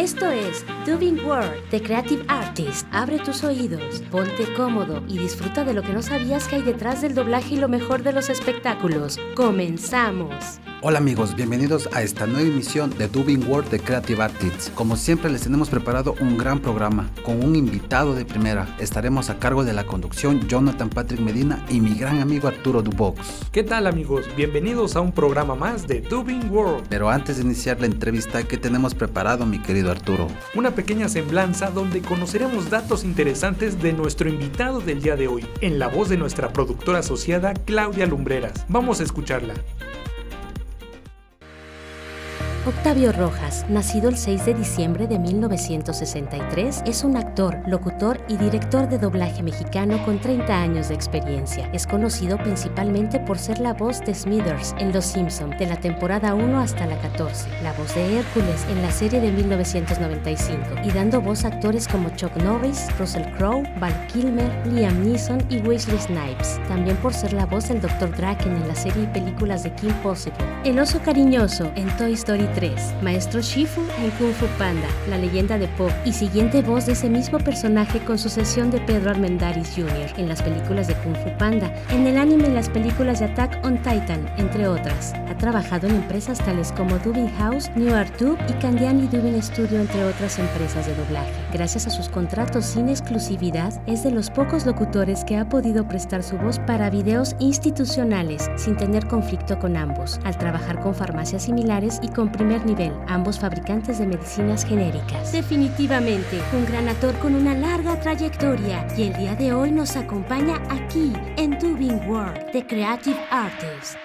Esto es Dubbing World The Creative Artist. Abre tus oídos, ponte cómodo y disfruta de lo que no sabías que hay detrás del doblaje y lo mejor de los espectáculos. ¡Comenzamos! Hola amigos, bienvenidos a esta nueva emisión de Dubbing World de Creative Artists. Como siempre les tenemos preparado un gran programa con un invitado de primera. Estaremos a cargo de la conducción Jonathan Patrick Medina y mi gran amigo Arturo Dubox. ¿Qué tal amigos? Bienvenidos a un programa más de Dubbing World. Pero antes de iniciar la entrevista, ¿qué tenemos preparado mi querido Arturo? Una pequeña semblanza donde conoceremos datos interesantes de nuestro invitado del día de hoy, en la voz de nuestra productora asociada Claudia Lumbreras. Vamos a escucharla. Octavio Rojas, nacido el 6 de diciembre de 1963, es un actor, locutor y director de doblaje mexicano con 30 años de experiencia. Es conocido principalmente por ser la voz de Smithers en Los Simpson, de la temporada 1 hasta la 14, la voz de Hércules en la serie de 1995 y dando voz a actores como Chuck Norris, Russell Crowe, Val Kilmer, Liam Neeson y Wesley Snipes. También por ser la voz del Dr. Draken en la serie y películas de Kim Possible. El oso cariñoso en Toy Story 3, Maestro Shifu en Kung Fu Panda, La leyenda de Po y siguiente voz de ese mismo personaje con sucesión de Pedro Armendáriz Jr. en las películas de Kung Fu Panda, en el anime y las películas de Attack on Titan, entre otras. Ha trabajado en empresas tales como Dubbing House, New Art Tube y Candiani Dubbing Studio, entre otras empresas de doblaje. Gracias a sus contratos sin exclusividad, es de los pocos locutores que ha podido prestar su voz para videos institucionales sin tener conflicto con ambos, al trabajar con farmacias similares y con primer nivel, ambos fabricantes de medicinas genéricas. Definitivamente, un gran actor con una larga trayectoria y el día de hoy nos acompaña aquí en Tubing World, The Creative Artist.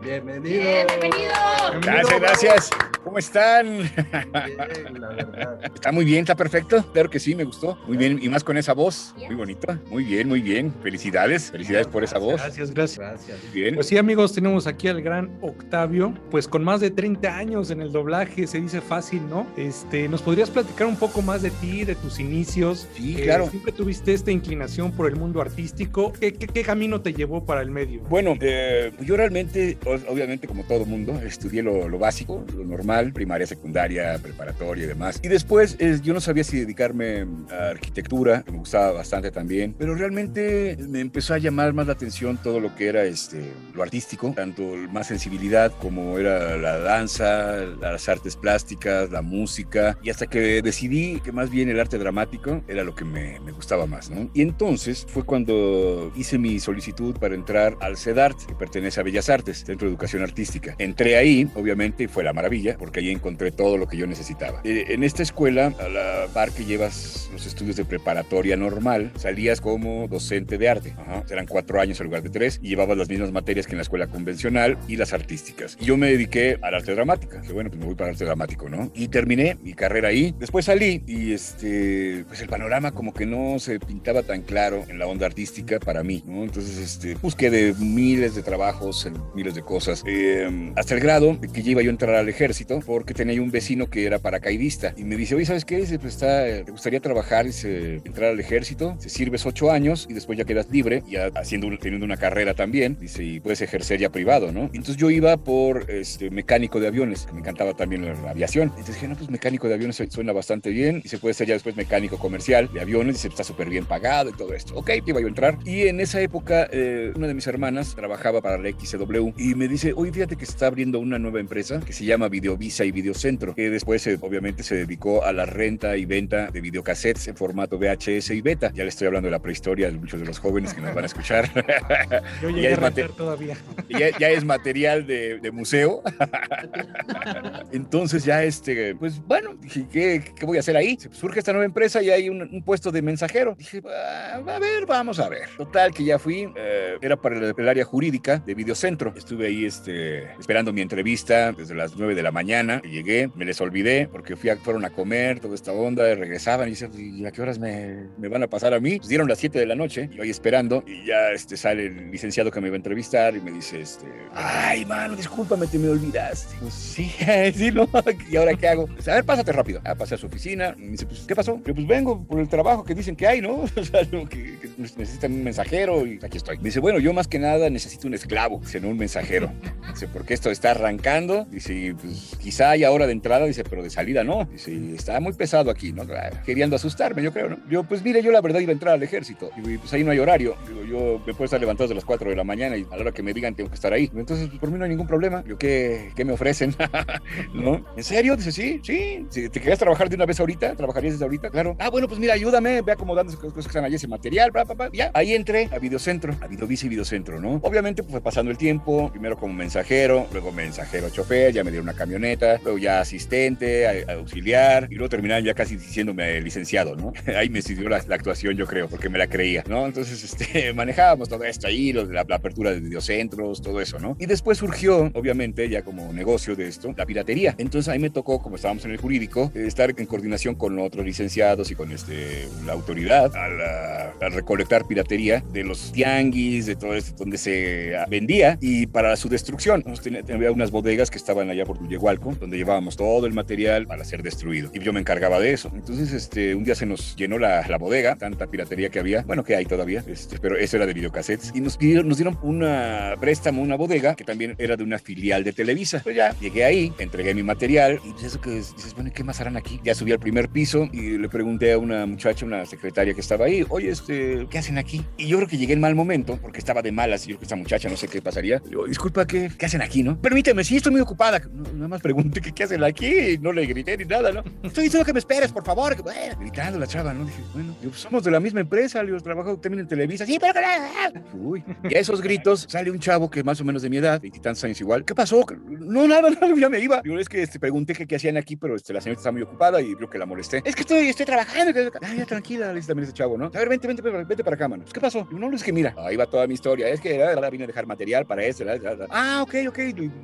Bienvenido. Bienvenido. Gracias, gracias. ¿Cómo están? Bien, la verdad. Está muy bien, está perfecto. Claro que sí, me gustó. Muy bien, y más con esa voz. Muy bonita. Muy bien, muy bien. Felicidades. Felicidades por esa voz. Gracias, gracias. Gracias. Muy bien. Pues sí, amigos, tenemos aquí al gran Octavio, pues con más de 30 años en el doblaje, se dice fácil, ¿no? Este, ¿nos podrías platicar un poco más de ti, de tus inicios? Sí, Eh, claro. Siempre tuviste esta inclinación por el mundo artístico. ¿Qué, qué, qué camino te llevó para el medio? Bueno, eh, yo realmente, obviamente como todo mundo, estudié lo, lo básico, lo normal, primaria, secundaria, preparatoria y demás. Y después yo no sabía si dedicarme a arquitectura, que me gustaba bastante también, pero realmente me empezó a llamar más la atención todo lo que era este, lo artístico, tanto más sensibilidad como era la danza, las artes plásticas, la música, y hasta que decidí que más bien el arte dramático era lo que me, me gustaba más, ¿no? Y entonces fue cuando hice mi solicitud para entrar al CEDART, que pertenece a Bellas Artes, Centro de Educación Artística. Entré ahí, obviamente, y fue la maravilla, porque ahí encontré todo lo que yo necesitaba. Eh, en esta escuela, a la par que llevas los estudios de preparatoria normal, salías como docente de arte. Ajá. Eran cuatro años en lugar de tres, y llevabas las mismas materias que en la escuela convencional y las artísticas. Y yo me dediqué al arte dramática. Que bueno, pues me voy para arte dramático, ¿no? Y terminé mi carrera ahí. Después salí y este, pues el panorama como que no se pintaba tan claro en la onda artística para mí, ¿no? Entonces, este, busqué de miles de trabajos, en miles de cosas, eh, hasta el grado de que ya iba yo a entrar al ejército porque tenía un vecino que era paracaidista y me dice, oye, ¿sabes qué? Dice, pues está, ¿te gustaría trabajar, dice, entrar al ejército? Se sirves ocho años y después ya quedas libre, ya haciendo, teniendo una carrera también, dice, y puedes ejercer ya privado, ¿no? Entonces yo iba por este, mecánico de aviones, que me encantaba también la, aviación. Entonces dije, no, pues mecánico de aviones su- suena bastante bien y se puede ser ya después mecánico comercial de aviones y se está súper bien pagado y todo esto. Ok, iba yo a entrar. Y en esa época, eh, una de mis hermanas trabajaba para la XCW y me dice, oye, fíjate que se está abriendo una nueva empresa que se llama Videovisa y Videocentro, que después eh, obviamente se dedicó a la renta y venta de videocassettes en formato VHS y beta. Ya le estoy hablando de la prehistoria de muchos de los jóvenes que nos van a escuchar. Yo ya llegué a es rentar todavía. ya, ya es material de, de museo. Entonces ya este, pues bueno, dije, ¿qué, qué voy a hacer ahí? Surge esta nueva empresa y hay un, un puesto de mensajero. Dije, "Ah, a ver, vamos a ver. Total, que ya fui, eh, era para el, el área jurídica de Videocentro. Estuve ahí este, esperando mi entrevista desde las 9 de la mañana. Llegué, me les olvidé porque fui a, fueron a comer, toda esta onda, regresaban y dicen, ¿y a qué horas me, me van a pasar a mí? Pues dieron las 7 de la noche, y ahí esperando y ya este, sale el licenciado que me iba a entrevistar y me dice, este, ay, mano, discúlpame, te me olvidaste. Pues, sí, sí, ¿no? ¿Y ahora qué hago? Dice, a ver, pásate rápido. Ah, pasé a su oficina. Y me dice, pues, ¿qué pasó? Yo, pues vengo por el trabajo que dicen que hay, ¿no? O sea, que, que necesitan un mensajero y aquí estoy. Me dice, bueno, yo más que nada necesito un esclavo, dice, no un mensajero. Dice, porque esto está arrancando. Dice, pues quizá haya hora de entrada, dice, pero de salida no. Dice, está muy pesado aquí, ¿no? Ah, Queriendo asustarme, yo creo, ¿no? Yo, pues mire, yo la verdad iba a entrar al ejército. Y pues ahí no hay horario. Digo, yo me puedo estar levantado a las 4 de la mañana y a la hora que me digan tengo que estar ahí. Entonces, pues, por mí no hay ningún problema. Yo, ¿qué, qué me ofrecen? ¿No? ¿En serio? Dice, sí, sí. Si ¿Te querías trabajar de una vez ahorita? ¿Trabajarías desde ahorita? Claro. Ah, bueno, pues mira, ayúdame, ve acomodando esas cosas que están allí, ese material, bla, bla, bla. Ya, ahí entré a Videocentro, a Videovice y Videocentro, ¿no? Obviamente, pues fue pasando el tiempo, primero como mensajero, luego mensajero chofer, ya me dieron una camioneta, luego ya asistente, auxiliar, y luego terminaron ya casi diciéndome licenciado, ¿no? Ahí me sirvió la, la actuación, yo creo, porque me la creía, ¿no? Entonces, este, manejábamos todo esto ahí, lo de la, la apertura de videocentros, todo eso, ¿no? Y después surgió, obviamente, ya como negocio de esto, la piratería. Entonces ahí me tocó, como estábamos en el jurídico, eh, estar en coordinación con otros licenciados y con este, la autoridad a, la- a recolectar piratería de los tianguis, de todo esto, donde se ah, vendía y para su destrucción. Tenía- había unas bodegas que estaban allá por Tullehualco, donde llevábamos todo el material para ser destruido. Y yo me encargaba de eso. Entonces, este, un día se nos llenó la, la bodega, tanta piratería que había, bueno, que hay todavía, este, pero eso era de videocassettes. Y nos dieron, nos dieron una préstamo, una bodega, que también era de una filial de Televisa. Pues ya, llegué ahí, entregué mi material y pues eso que es- dices, bueno, ¿y ¿qué más harán aquí? Ya subí al primer piso y le pregunté a una muchacha, una secretaria que estaba ahí, oye, este, ¿qué hacen aquí? Y yo creo que llegué en mal momento porque estaba de malas y yo creo que esta muchacha no sé qué pasaría. Le digo, disculpa, ¿qué, ¿qué hacen aquí, no? Permíteme, sí, estoy muy ocupada. Nada más pregunté que qué hacen aquí y no le grité ni nada, ¿no? Estoy diciendo que me esperes, por favor. Bueno, gritando la chava, ¿no? Dije, bueno, yo, pues, somos de la misma empresa, yo trabajo también en Televisa. Sí, pero que... Uy. Y a esos gritos sale un chavo que más o menos de mi edad, veintitantos años igual. ¿Qué pasó? No, nada, nada, ya me iba. Yo es que este, pregunté que qué hacían aquí, pero este, la señorita está muy ocupada y creo que la molesté. Es que estoy, estoy trabajando. Ah, ya, tranquila, le dice también ese chavo, ¿no? A ver, vente, vente, vente, vente para acá, mano. ¿Qué pasó? Yo, no, es que mira, ahí va toda mi historia. Es que ahora vine a dejar material para la. Ah, ok, ok.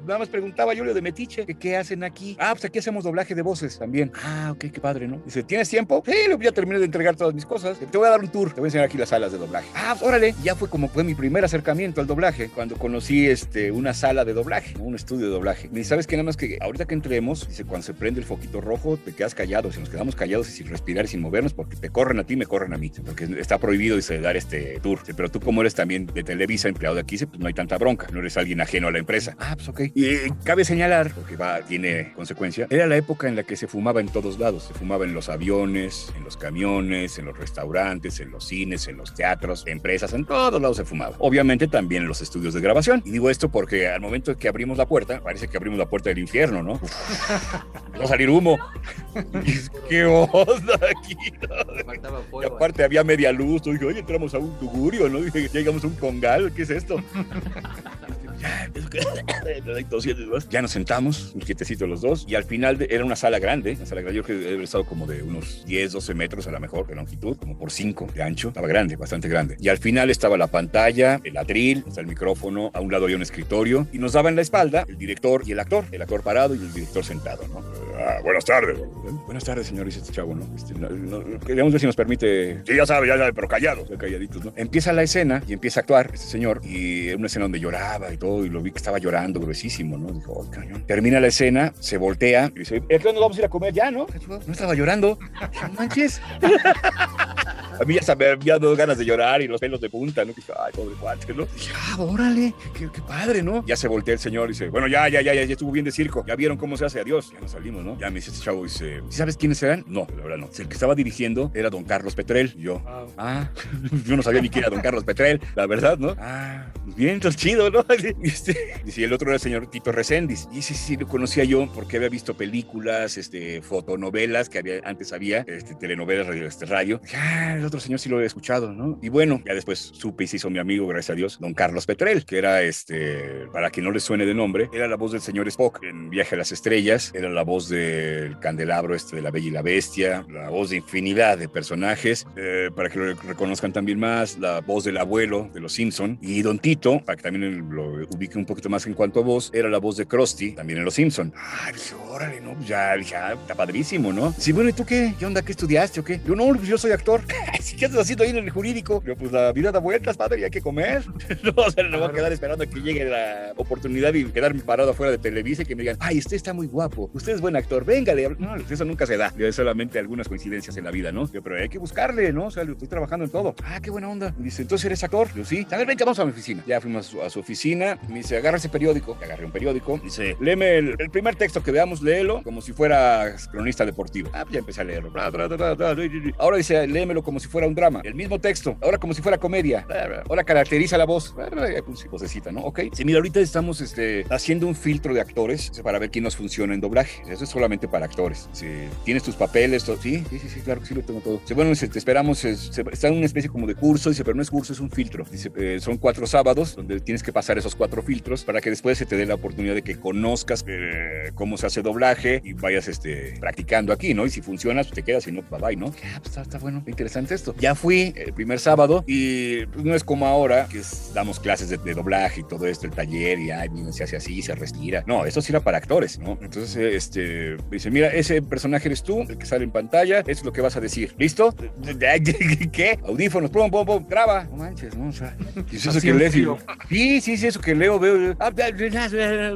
Nada más preguntaba yo lo de Metiche, que qué hacen aquí. Ah, pues aquí hacemos doblaje de voces también. Ah, ok, qué padre, ¿no? Dice, ¿tienes tiempo? Sí, ya terminé de entregar todas mis cosas. Te voy a dar un tour. Te voy a enseñar aquí las salas de doblaje. Ah, pues, órale. Ya fue como fue mi primer acercamiento al doblaje, cuando conocí este, una sala de doblaje, un estudio de doblaje. Y sabes que nada más que ahorita que entremos, dice, cuando se prende el foquito rojo, te quedas callado. Si nos quedamos callados y sin respirar y sin movernos, porque te corren a ti, me corren a mí. Porque está prohibido dice, dar este tour. Dice, Pero tú, como eres también de Televisa, empleado de aquí, dice, pues no hay tanta bronca. No eres alguien ajeno a la empresa. Ah, pues ok. Y eh, cabe señalar, porque va, tiene consecuencia, era la época en la que se fumaba en todos lados. Se fumaba en los aviones, en los camiones, en los restaurantes, en los cines, en los teatros, empresas, en todos lados se fumaba. Obviamente también en los estudios de grabación. Y digo esto porque al momento que abrimos la puerta, parece que abrimos la puerta del infierno, ¿no? Va a salir humo. ¿Qué onda aquí? no? Y aparte había media luz. Yo dije, oye, entramos a un tugurio, ¿no? Dije, llegamos a un congal, ¿qué es esto? Ya, nos sentamos, un quietecito los dos, y al final era una sala grande, una sala grande, yo creo que estado como de unos 10, 12 metros a lo mejor de longitud, como por 5 de ancho, estaba grande, bastante grande. Y al final estaba la pantalla, el atril, hasta el micrófono, a un lado había un escritorio, y nos daba en la espalda el director y el actor, el actor parado y el director sentado, ¿no? Ah, buenas tardes. Buenas tardes, señor, dice este chavo, ¿no? Este, ver si nos permite... Sí, ya sabe, ya sabe, pero callado. Calladitos, ¿no? Empieza la escena y empieza a actuar este señor, y una escena donde lloraba y todo, y lo vi que estaba llorando gruesísimo, ¿no? Dijo, "Oh, cañón". Termina la escena, se voltea y dice, ¿a qué nos vamos a ir a comer ya, no? No estaba llorando. "No manches. A mí ya se me había dado ganas de llorar y los pelos de punta, ¿no? Dije, ay, pobre cuate, ¿no? Dije, ah, órale, qué, qué padre, ¿no? Ya se voltea el señor y dice, bueno, ya, ya, ya, ya, ya estuvo bien de circo. Ya vieron cómo se hace, adiós. Ya nos salimos, ¿no? Ya me dice este chavo, dice, ¿sí sabes quiénes eran? No, la verdad no. El que estaba dirigiendo era don Carlos Petrel. Y yo, Wow. Ah, yo no sabía ni quién era don Carlos Petrel, la verdad, ¿no? Ah, pues bien, entonces chido, ¿no? Y Este, y el otro era el señor Tito Reséndiz. Y ese sí lo conocía yo porque había visto películas, este, fotonovelas que había, antes había, este, telenovelas, radio, este, radio. Ah, el otro señor sí lo había escuchado, ¿no? Y bueno, ya después supe y se hizo mi amigo, gracias a Dios, don Carlos Petrel, que era, este, para que no le suene de nombre, era la voz del señor Spock en Viaje a las Estrellas, era la voz del candelabro este de la Bella y la Bestia, la voz de infinidad de personajes, eh, para que lo reconozcan también más, la voz del abuelo de los Simpson y Don Tito, para que también lo ubique un poquito más en cuanto a voz, era la voz de Krusty, también en los Simpson. Ah, dije, órale, no, pues ya, ah, está padrísimo, ¿no? Sí, bueno, ¿y tú qué? ¿Qué onda? ¿Qué estudiaste o qué? Yo, no, yo soy actor. ¿qué estás haciendo ahí en el jurídico? Yo, pues la vida da vueltas, padre, y hay que comer. no, o sea, no voy a quedar esperando a que llegue la oportunidad y quedarme parado afuera de Televisa y que me digan, ay, usted está muy guapo, usted es buen actor, venga. No, eso nunca se da. Es solamente algunas coincidencias en la vida, ¿no? Yo, pero hay que buscarle, ¿no? O sea, estoy trabajando en todo. Ah, qué buena onda. Me dice, entonces eres actor. Yo, sí. A ver, venga, vamos a mi oficina. Ya fuimos a su, a su oficina. Me dice, agarra ese periódico. Agarré un periódico. Dice, léeme el, el primer texto que veamos, léelo como si fuera cronista deportivo. Ah, pues ya empecé a leerlo. Ahora dice, léemelo como si fuera un drama. El mismo texto. Ahora como si fuera comedia. Ahora caracteriza la voz. Pues, vocecita, ¿no? Ok. Sí, mira, ahorita estamos este, haciendo un filtro de actores para ver quién nos funciona en doblaje. Eso es solamente para actores. Si tienes tus papeles, todo. Sí, sí, sí, sí, claro que sí lo tengo todo. Dice, bueno, te esperamos. es- se- está en una especie como de curso. Dice, pero no es curso, es un filtro. Dice, eh, son cuatro sábados donde tienes que pasar esos cuatro filtros para que después se te dé la oportunidad de que conozcas eh, cómo se hace doblaje y vayas este, practicando aquí, ¿no? Y si funciona, pues te quedas, si no, bye bye, ¿no? Ah, pues está, está bueno, interesante esto. Ya fui el primer sábado y pues, no es como ahora que es- damos clases de, de doblaje y todo esto, el taller y ay, miren, se hace así, se respira. No, esto sí era para actores, ¿no? Entonces, eh, este, dice, mira, ese personaje eres tú, el que sale en pantalla, es lo que vas a decir. ¿Listo? ¿Qué? Audífonos, pum, pum, pum, graba. No manches, ¿no? O sea, ¿qué es eso que frío. Sí, sí, sí, eso que leo, veo. ah, bla,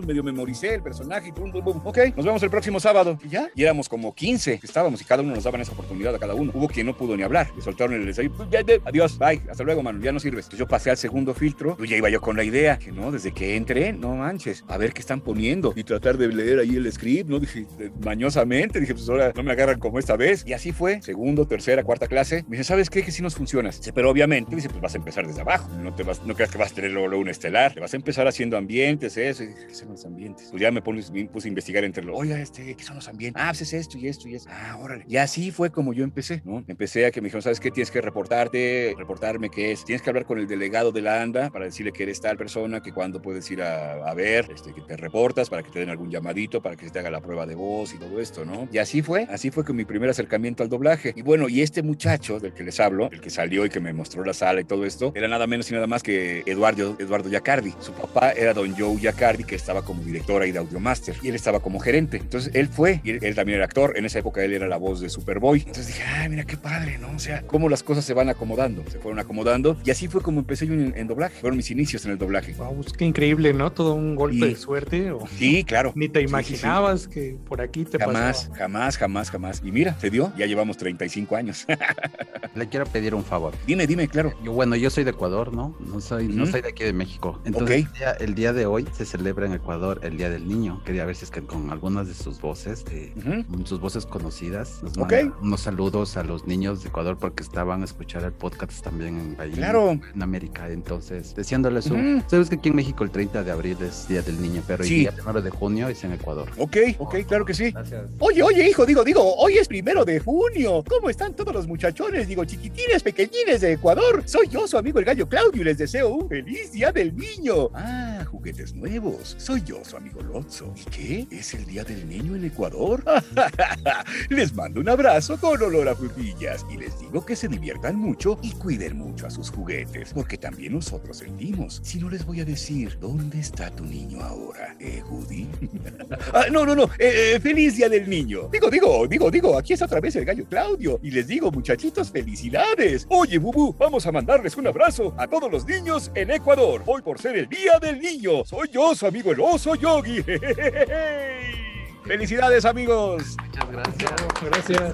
Medio memoricé el personaje y pum, pum, pum. Ok, nos vemos el próximo sábado. Y ya, y éramos como 15 que estábamos y cada uno nos daban esa oportunidad a cada uno. Hubo quien no pudo ni hablar. Soltaron el ensayo. pues, Adiós, bye, hasta luego, mano, ya no sirves. Entonces yo pasé al segundo filtro. Pues ya iba yo con la idea que no, desde que entré, no manches, a ver qué están poniendo y tratar de leer ahí el script, ¿no? Dije, eh, mañosamente, dije, pues ahora no me agarran como esta vez. Y así fue, segundo, tercera, cuarta clase. Me dice, ¿sabes qué? Que sí nos funciona. Dice, pero obviamente, dice, pues vas a empezar desde abajo. No te vas, no creas que vas a tener luego, luego un estelar. Te vas a empezar haciendo ambientes, eso. Y dije, ¿qué son los ambientes? Pues ya me, pones, me puse a investigar entre los, oye, este, ¿qué son los ambientes? Ah, pues es esto y esto y esto. Ah, órale. Y así fue como yo empecé, ¿no? Empecé a que me dijeron, ¿sabes qué? Tienes que reportarte, reportarme qué es. Tienes que hablar con el delegado de la ANDA para decirle que eres tal persona, que cuando puedes ir a, ver, este, que te reportas, para que te den algún llamadito, para que se te haga la prueba de voz y todo esto, ¿no? Y así fue, así fue con mi primer acercamiento al doblaje. Y bueno, y este muchacho del que les hablo, el que salió y que me mostró la sala y todo esto, era nada menos y nada más que Eduardo, Eduardo Yacardi. Su papá era don Joe Yacardi, que estaba como director ahí de Audiomaster, y él estaba como gerente. Entonces él fue, y él, él también era actor, en esa época él era la voz de Superboy. Entonces dije, ay, mira qué padre, ¿no? O sea, cómo las cosas se van acomodando, se fueron acomodando, y así fue como empecé yo en, en doblaje, fueron mis inicios en el doblaje. Wow, pues qué increíble, ¿no? Todo un golpe Y- de suerte. O... Sí, claro. Ni te Sí, sí, sí. imaginabas que por aquí te Jamás, pasaba. jamás, jamás, jamás. Y mira, se dio, ya llevamos 35 años. Le quiero pedir un favor. dime, dime, claro. Yo, bueno, yo soy de Ecuador, ¿no? No soy, no soy de aquí de México. Entonces, el, día, el día de hoy se celebra en Ecuador el Día del Niño. Quería ver si es que con algunas de sus voces, de, Ujú. sus voces conocidas, nos Ok. manda unos saludos a los niños de Ecuador porque estaban a escuchar el podcast también en, ahí Claro. en América. Entonces, deseándoles un... Sabes que aquí en México el 30 de abril es Día del Niño, pero Sí. el día primero de junio es en Ecuador. Ok, ok, claro que sí. Gracias. Oye, oye, hijo, digo, digo, hoy es primero de junio. ¿Cómo están todos los muchachones? Digo, chiquitines, pequeñines de Ecuador. Soy yo, su amigo el gallo Claudio, y les deseo un feliz día del niño. Ah, juguetes nuevos. Soy yo, su amigo Lotso. ¿Y qué? ¿Es el día del niño en Ecuador? les mando un abrazo con olor a frutillas y les digo que se diviertan mucho y cuiden mucho a sus juguetes, porque también nosotros sentimos. Si no les voy a decir, ¿dónde está tu niño ahora? ¿Eh, Woody? Ah, no, no, no. eh, eh, feliz día del niño. Digo, digo, digo, digo. Aquí está otra vez el gallo Claudio. Y les digo, muchachitos, felicidades. Oye, Bubu, vamos a mandarles un abrazo a todos los niños en Ecuador. Hoy por ser el día del niño. Soy yo, su amigo el oso yogi. Felicidades, amigos. Muchas gracias. Gracias.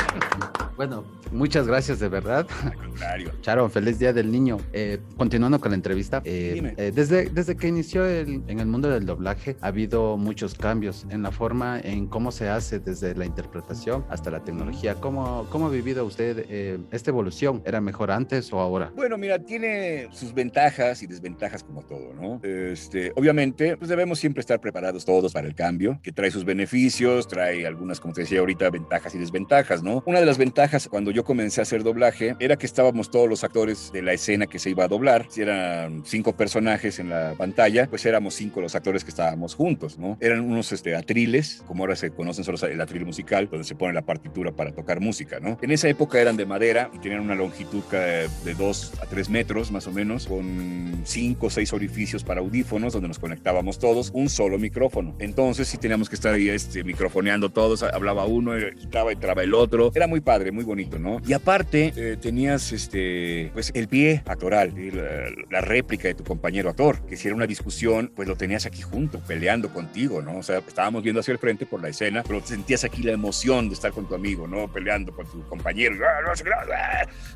Bueno, muchas gracias de verdad. Al contrario. Charon, feliz día del niño. Eh, continuando con la entrevista, eh, Dime. eh, desde, desde que inició el- en el mundo del doblaje ha habido muchos cambios en la forma en cómo se hace desde la interpretación hasta la tecnología. ¿Cómo, cómo ha vivido usted eh, esta evolución? ¿Era mejor antes o ahora? Bueno, mira, tiene sus ventajas y desventajas como todo, ¿no? Este, obviamente, pues debemos siempre estar preparados todos para el cambio, que trae sus beneficios, trae algunas, como te decía ahorita, ventajas y desventajas, ¿no? Una de las ventajas cuando yo comencé a hacer doblaje era que estábamos todos los actores de la escena que se iba a doblar. Si eran cinco personajes en la pantalla, pues éramos cinco los actores que estábamos juntos, ¿no? Eran unos este, atriles, como ahora se conocen solo el atril musical, donde se pone la partitura para tocar música, ¿no? En esa época eran de madera y tenían una longitud eh, de 2 a 3 metros más o menos, con 5 o 6 orificios para audífonos donde nos conectábamos todos, un solo micrófono. Entonces sí teníamos que estar ahí este, microfoneando todos, hablaba uno, eh, quitaba, entraba el otro. Era muy padre, muy bonito, ¿no? Y aparte, eh, tenías este, pues el pie actoral, la, la, réplica de tu compañero actor, que si era una discusión, pues lo tenías aquí junto, peleando contigo, ¿no? O sea, estábamos viendo hacia el frente por la escena, pero sentías aquí la emoción de estar con tu amigo, ¿no? Peleando con tu compañero.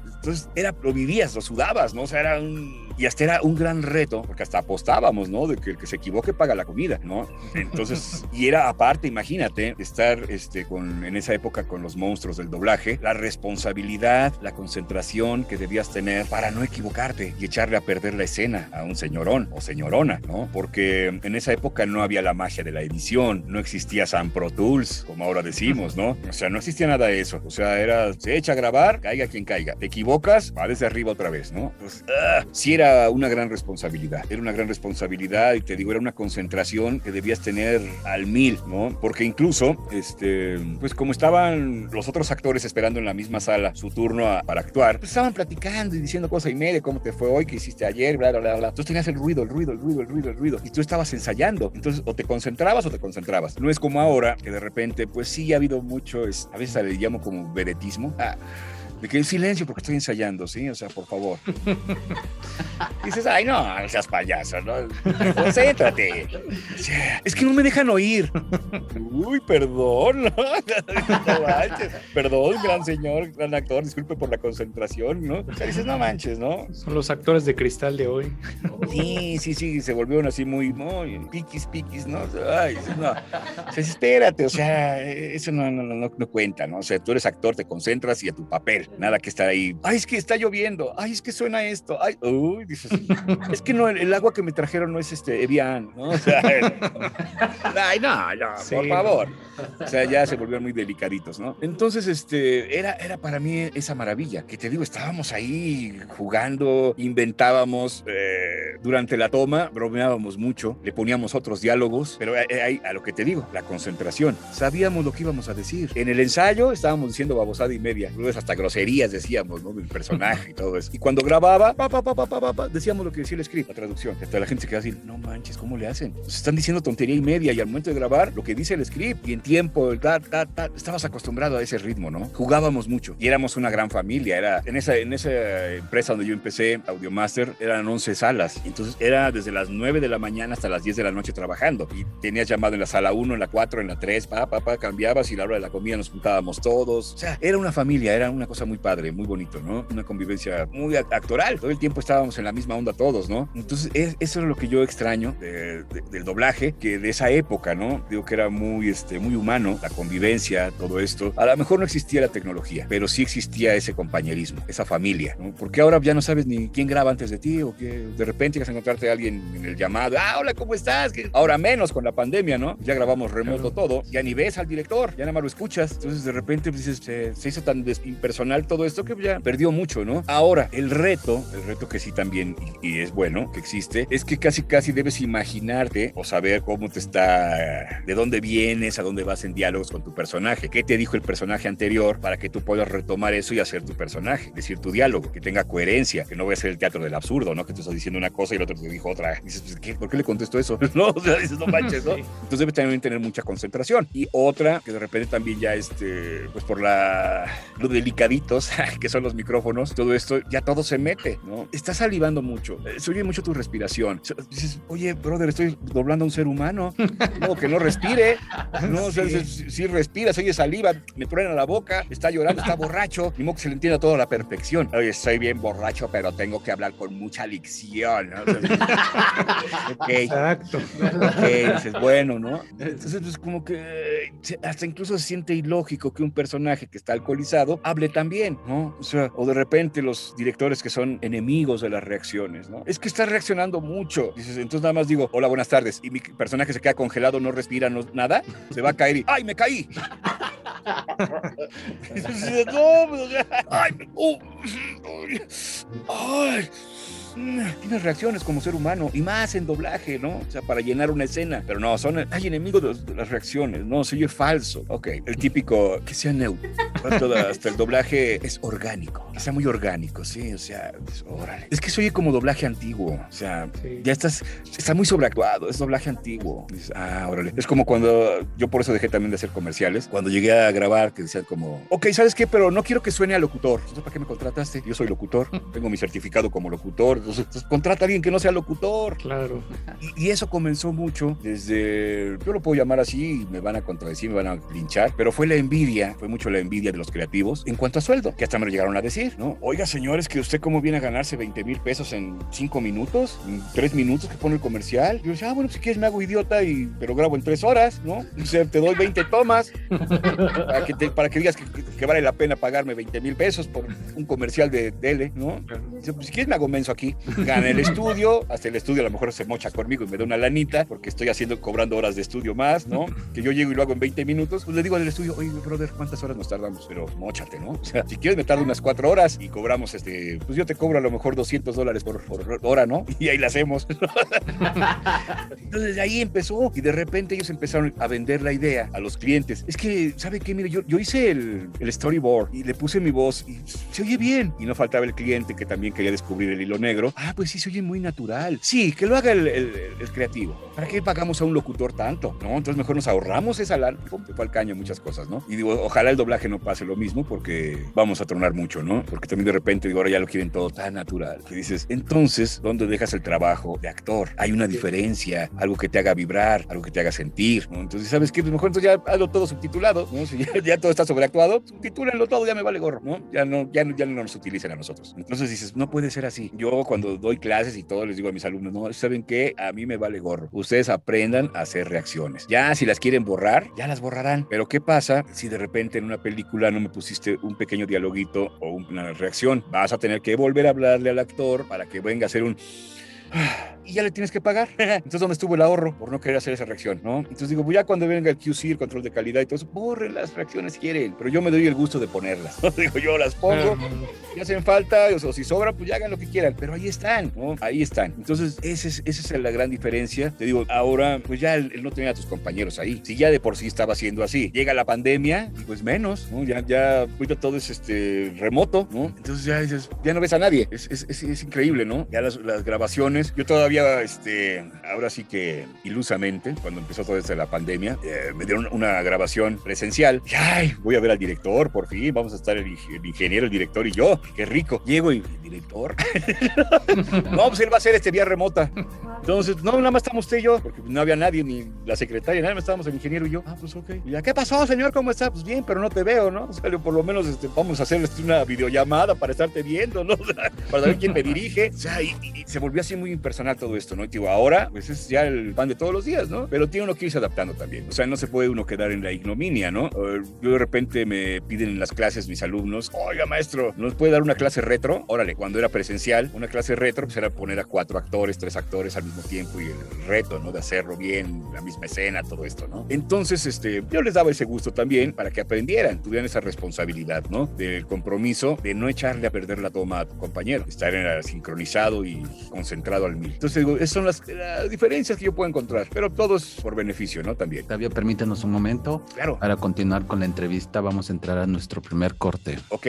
Entonces, era, lo vivías, lo sudabas, ¿no? O sea, era un... Y hasta era un gran reto, porque hasta apostábamos, ¿no? De que el que se equivoque paga la comida, ¿no? Entonces, y era aparte, imagínate, estar este, con, en esa época con los monstruos del doblaje, la responsabilidad, la concentración que debías tener para no equivocarte y echarle a perder la escena a un señorón o señorona, ¿no? Porque en esa época no había la magia de la edición, no existía San Pro Tools, como ahora decimos, ¿no? O sea, no existía nada de eso. O sea, era, se echa a grabar, caiga quien caiga. Te equivocas, va desde arriba otra vez, ¿no? Pues, ah, sí era una gran responsabilidad, era una gran responsabilidad y te digo, era una concentración que debías tener al mil, ¿no? Porque incluso, este, pues como estaban los otros actores esperando en la misma sala su turno a, para actuar, pues estaban platicando y diciendo cosas y media, cómo te fue hoy, qué hiciste ayer, bla, bla, bla, bla. Entonces tenías el ruido, el ruido, el ruido, el ruido, el ruido. Y tú estabas ensayando. Entonces, o te concentrabas o te concentrabas. No es como ahora, que de repente, pues sí ha habido mucho, es, a veces le llamo como vedetismo. Ah, de que el silencio porque estoy ensayando, ¿sí? O sea, por favor. dices, ay, no, no seas payaso, ¿no? Concéntrate. Es que no me dejan oír. Uy, perdón. ¿no? perdón, gran señor, gran actor, disculpe por la concentración, ¿no? O sea, dices, no manches, ¿no? Son los actores de cristal de hoy. Sí, sí, sí, se volvieron así muy, muy piquis, piquis, ¿no? Ay, no. O sea, espérate, o sea, eso no, no, no, no cuenta, ¿no? O sea, tú eres actor, te concentras y a tu papel. Nada que estar ahí. Ay, es que está lloviendo. Ay, es que suena esto. Ay, uy, dices. es que no, el, agua que me trajeron no es este Evian, ¿no? O sea, ay, no, no, sí. por favor. O sea, ya se volvieron muy delicaditos, ¿no? Entonces, este, era, era para mí esa maravilla. Que te digo, estábamos ahí jugando, inventábamos eh, durante la toma, bromeábamos mucho, le poníamos otros diálogos, pero ahí, a lo que te digo, la concentración. Sabíamos lo que íbamos a decir. En el ensayo estábamos diciendo babosada y media, luego hasta groserías decíamos, ¿no? Del personaje y todo eso. Y cuando grababa, pa, pa, pa, decíamos lo que decía el script, la traducción. Hasta la gente se queda así, no manches, ¿cómo le hacen? Nos están diciendo tontería y media y al momento de grabar, lo que dice el script y en tiempo, el ta, ta, ta, estabas acostumbrado a ese ritmo, ¿no? Jugábamos mucho y éramos una gran familia. Era en esa, en esa empresa donde yo empecé, Audiomaster, eran 11 salas. Entonces era desde las 9 de la mañana hasta las 10 de la noche trabajando y tenías llamado en la sala 1, en la 4, en la 3, pa, pa, pa, cambiabas y la hora de la comida nos juntábamos todos. O sea, era una familia, era una cosa muy padre, muy bonito, ¿no? Una convivencia muy actoral. Todo el tiempo estábamos en la misma onda todos, ¿no? Entonces, es, eso es lo que yo extraño de, de, del doblaje, que de esa época, ¿no? Digo que era muy, este, muy humano, la convivencia, todo esto. A lo mejor no existía la tecnología, pero sí existía ese compañerismo, esa familia, ¿no? Porque ahora ya no sabes ni quién graba antes de ti o que de repente vas a encontrarte a alguien en el llamado. Ah, hola, ¿cómo estás? Ahora menos con la pandemia, ¿no? Ya grabamos remoto claro. todo, ya ni ves al director, ya nada más lo escuchas. Entonces, de repente, pues, dices, se, se hizo tan impersonal todo esto que ya perdió mucho, ¿no? Ahora, el reto, el reto que sí también, y, y, es bueno que existe, es que casi casi debes imaginarte o saber cómo te está, de dónde vienes, a dónde vas en diálogos con tu personaje, qué te dijo el personaje anterior para que tú puedas retomar eso y hacer tu personaje, decir tu diálogo, que tenga coherencia, que no vaya a ser el teatro del absurdo, ¿no? Que tú estás diciendo una cosa y el otro te dijo otra. Dices, pues, ¿qué? ¿por qué le contesto eso? no, o sea, dices, no manches, ¿no? Entonces debes también tener mucha concentración. Y otra, que de repente también ya, este, pues por la, lo delicaditos que son los micrófonos, todo esto, ya todo se mete, ¿no? Estás salivando mucho, eh, se oye mucho tu respiración. Dices, oye, brother, estoy doblando a un ser humano, no, que no respire, no, o sea, si, si respira, se oye saliva, me truena la boca, está llorando, está borracho, ni modo que se le entienda todo a la perfección. Oye, estoy bien borracho, pero tengo que hablar con mucha licción, ¿no? O sea, okay. Exacto. Ok, dices, bueno, ¿no? Entonces, pues como que hasta incluso se siente ilógico que un personaje que está alcoholizado hable también, O de repente los directores que son enemigos de las reacciones, ¿no? Es que está reaccionando mucho. Dices, entonces nada más digo, hola, buenas tardes. Y mi personaje se queda congelado, no respira, no, nada. Se va a caer y, ¡ay, me caí! no, pues, ¡ay! Uh, ¡ay! Tienes reacciones como ser humano y más en doblaje, ¿no? O sea, para llenar una escena. Pero no, son, hay enemigos de, las reacciones, no, se oye falso. Ok, el típico, que sea neutro. hasta el doblaje es orgánico, que sea muy orgánico, sí, o sea, pues, órale. Es que se oye como doblaje antiguo, o sea, ya estás, está muy sobreactuado, es doblaje antiguo. ah, órale. Es como cuando, yo por eso dejé también de hacer comerciales, cuando llegué a grabar, que decían como, ok, ¿sabes qué? Pero no quiero que suene a locutor. Entonces, ¿para qué me contrataste? Yo soy locutor, tengo mi certificado como locutor, entonces, contrata a alguien que no sea locutor. Claro. Y, y eso comenzó mucho desde, yo lo puedo llamar así, me van a contradecir, me van a linchar, pero fue la envidia, fue mucho la envidia de los creativos en cuanto a sueldo, que hasta me lo llegaron a decir, ¿no? Oiga, señores, que usted cómo viene a ganarse 20 mil pesos en 5 minutos, en 3 minutos que pone el comercial. Yo decía, ah, bueno, si quieres me hago idiota, y, pero grabo en 3 horas, ¿no? Dice, te doy 20 tomas para que, te, para que digas que, que, vale la pena pagarme 20 mil pesos por un comercial de tele, ¿no? Dice, pues si quieres me hago menso aquí, gana el estudio, hasta el estudio a lo mejor se mocha conmigo y me da una lanita porque estoy haciendo, cobrando horas de estudio más, ¿no? Que yo llego y lo hago en 20 minutos, pues le digo al estudio, oye, brother, ¿cuántas horas nos tardamos? Pero mochate, ¿no? O sea, si quieres me tardo unas 4 horas y cobramos, este, pues yo te cobro a lo mejor 200 dólares por, por hora, ¿no? Y ahí la hacemos. Entonces de ahí empezó y de repente ellos empezaron a vender la idea a los clientes. Es que, ¿sabe qué? Mire, yo, yo hice el, el storyboard y le puse mi voz y se oye bien. Y no faltaba el cliente que también quería descubrir el hilo Ah, pues sí, se oye muy natural. Sí, que lo haga el, el, el creativo. ¿Para qué pagamos a un locutor tanto? ¿No? Entonces mejor nos ahorramos esa lana. Te fue al caño muchas cosas, ¿no? Y digo, ojalá el doblaje no pase lo mismo porque vamos a tronar mucho, ¿no? Porque también de repente digo, ahora ya lo quieren todo tan natural. Que dices, entonces, ¿dónde dejas el trabajo de actor? Hay una diferencia, algo que te haga vibrar, algo que te haga sentir, ¿no? Entonces, ¿sabes qué? Pues mejor entonces ya hazlo todo subtitulado, ¿no? Si ya, ya todo está sobreactuado, subtitúlenlo todo, ya me vale gorro, ¿no? Ya no, ya, no, ya no nos utilicen a nosotros. Entonces dices, no puede ser así. Yo cuando doy clases y todo, les digo a mis alumnos, no, ¿saben qué? A mí me vale gorro. Ustedes aprendan a hacer reacciones. Ya si las quieren borrar, ya las borrarán. Pero ¿qué pasa si de repente en una película no me pusiste un pequeño dialoguito o una reacción? Vas a tener que volver a hablarle al actor para que venga a hacer un y ya le tienes que pagar. Entonces, ¿dónde estuvo el ahorro por no querer hacer esa reacción? ¿no? Entonces digo, pues ya cuando venga el QC, el control de calidad y todo eso, borren las reacciones si quieren, pero yo me doy el gusto de ponerlas. ¿no? Digo, yo las pongo, si hacen falta, o, si sobra, pues ya hagan lo que quieran, pero ahí están, ¿no? Ahí están. Entonces, esa es, esa es la gran diferencia. Te digo, ahora, pues ya él, él no tenía a tus compañeros ahí. Si ya de por sí estaba haciendo así, llega la pandemia, pues menos, ¿no? Ya, ya, ahorita todo es este, remoto, ¿no? Entonces ya ya no ves a nadie. Es, es, es, es increíble, ¿no? Ya las, las grabaciones, yo todavía, este, ahora sí que ilusamente, cuando empezó toda esta la pandemia, eh, me dieron una grabación presencial. Y, ay, voy a ver al director, por fin, vamos a estar el, el, ingeniero, el director y yo. Qué rico. Llego y, ¿el director? no, pues él va a hacer este vía remota. Entonces, no, nada más estamos usted y yo, porque no había nadie, ni la secretaria, nada más estábamos el ingeniero y yo. Ah, pues ok. Y ya, ¿qué pasó, señor? ¿Cómo está? Pues bien, pero no te veo, ¿no? O sea, por lo menos este, vamos a hacer este, una videollamada para estarte viendo, ¿no? Para saber quién me dirige. O sea, y, y, se volvió así muy impersonal todo esto, ¿no? Y digo, ahora, pues es ya el pan de todos los días, ¿no? Pero tiene uno que irse adaptando también. O sea, no se puede uno quedar en la ignominia, ¿no? Yo de repente me piden en las clases mis alumnos, oiga, maestro, ¿nos puede dar una clase retro? Órale, cuando era presencial, una clase retro, pues era poner a cuatro actores, tres actores al mismo tiempo y el reto, ¿no? De hacerlo bien, la misma escena, todo esto, ¿no? Entonces, este, yo les daba ese gusto también para que aprendieran, tuvieran esa responsabilidad, ¿no? Del compromiso de no echarle a perder la toma a tu compañero, estar en sincronizado y concentrado al mil. Entonces, digo, esas son las, las, diferencias que yo puedo encontrar, pero todo es por beneficio, ¿no? También. Octavio, permítanos un momento. Claro. Para continuar con la entrevista, vamos a entrar a nuestro primer corte. Ok.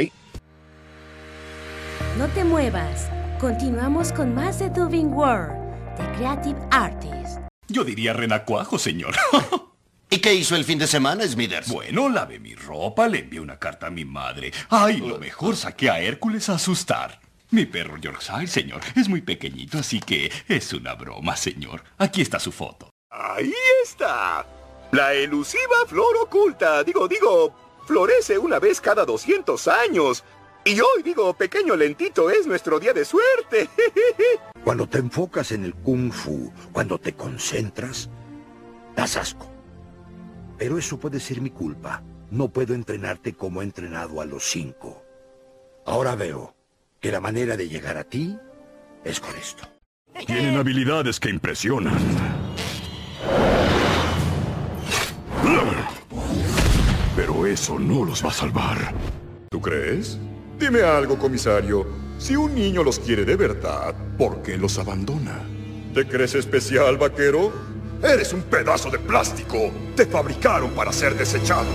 No te muevas. Continuamos con más de Dubing World, The Creative Artist. Yo diría renacuajo, señor. ¿Y qué hizo el fin de semana, Smithers? Bueno, lavé mi ropa, le envié una carta a mi madre. Ay, lo mejor saqué a Hércules a asustar. Mi perro Yorkshire, señor, es muy pequeñito, así que es una broma, señor. Aquí está su foto. Ahí está. La elusiva flor oculta. Digo, digo, florece una vez cada 200 años. Y hoy, digo, pequeño lentito, es nuestro día de suerte. Cuando te enfocas en el kung fu, cuando te concentras, das asco. Pero eso puede ser mi culpa. No puedo entrenarte como he entrenado a los cinco. Ahora veo que la manera de llegar a ti es con esto. Tienen habilidades que impresionan. Pero eso no los va a salvar. ¿Tú crees? Dime algo, comisario. Si un niño los quiere de verdad, ¿por qué los abandona? ¿Te crees especial, vaquero? Eres un pedazo de plástico. Te fabricaron para ser desechado.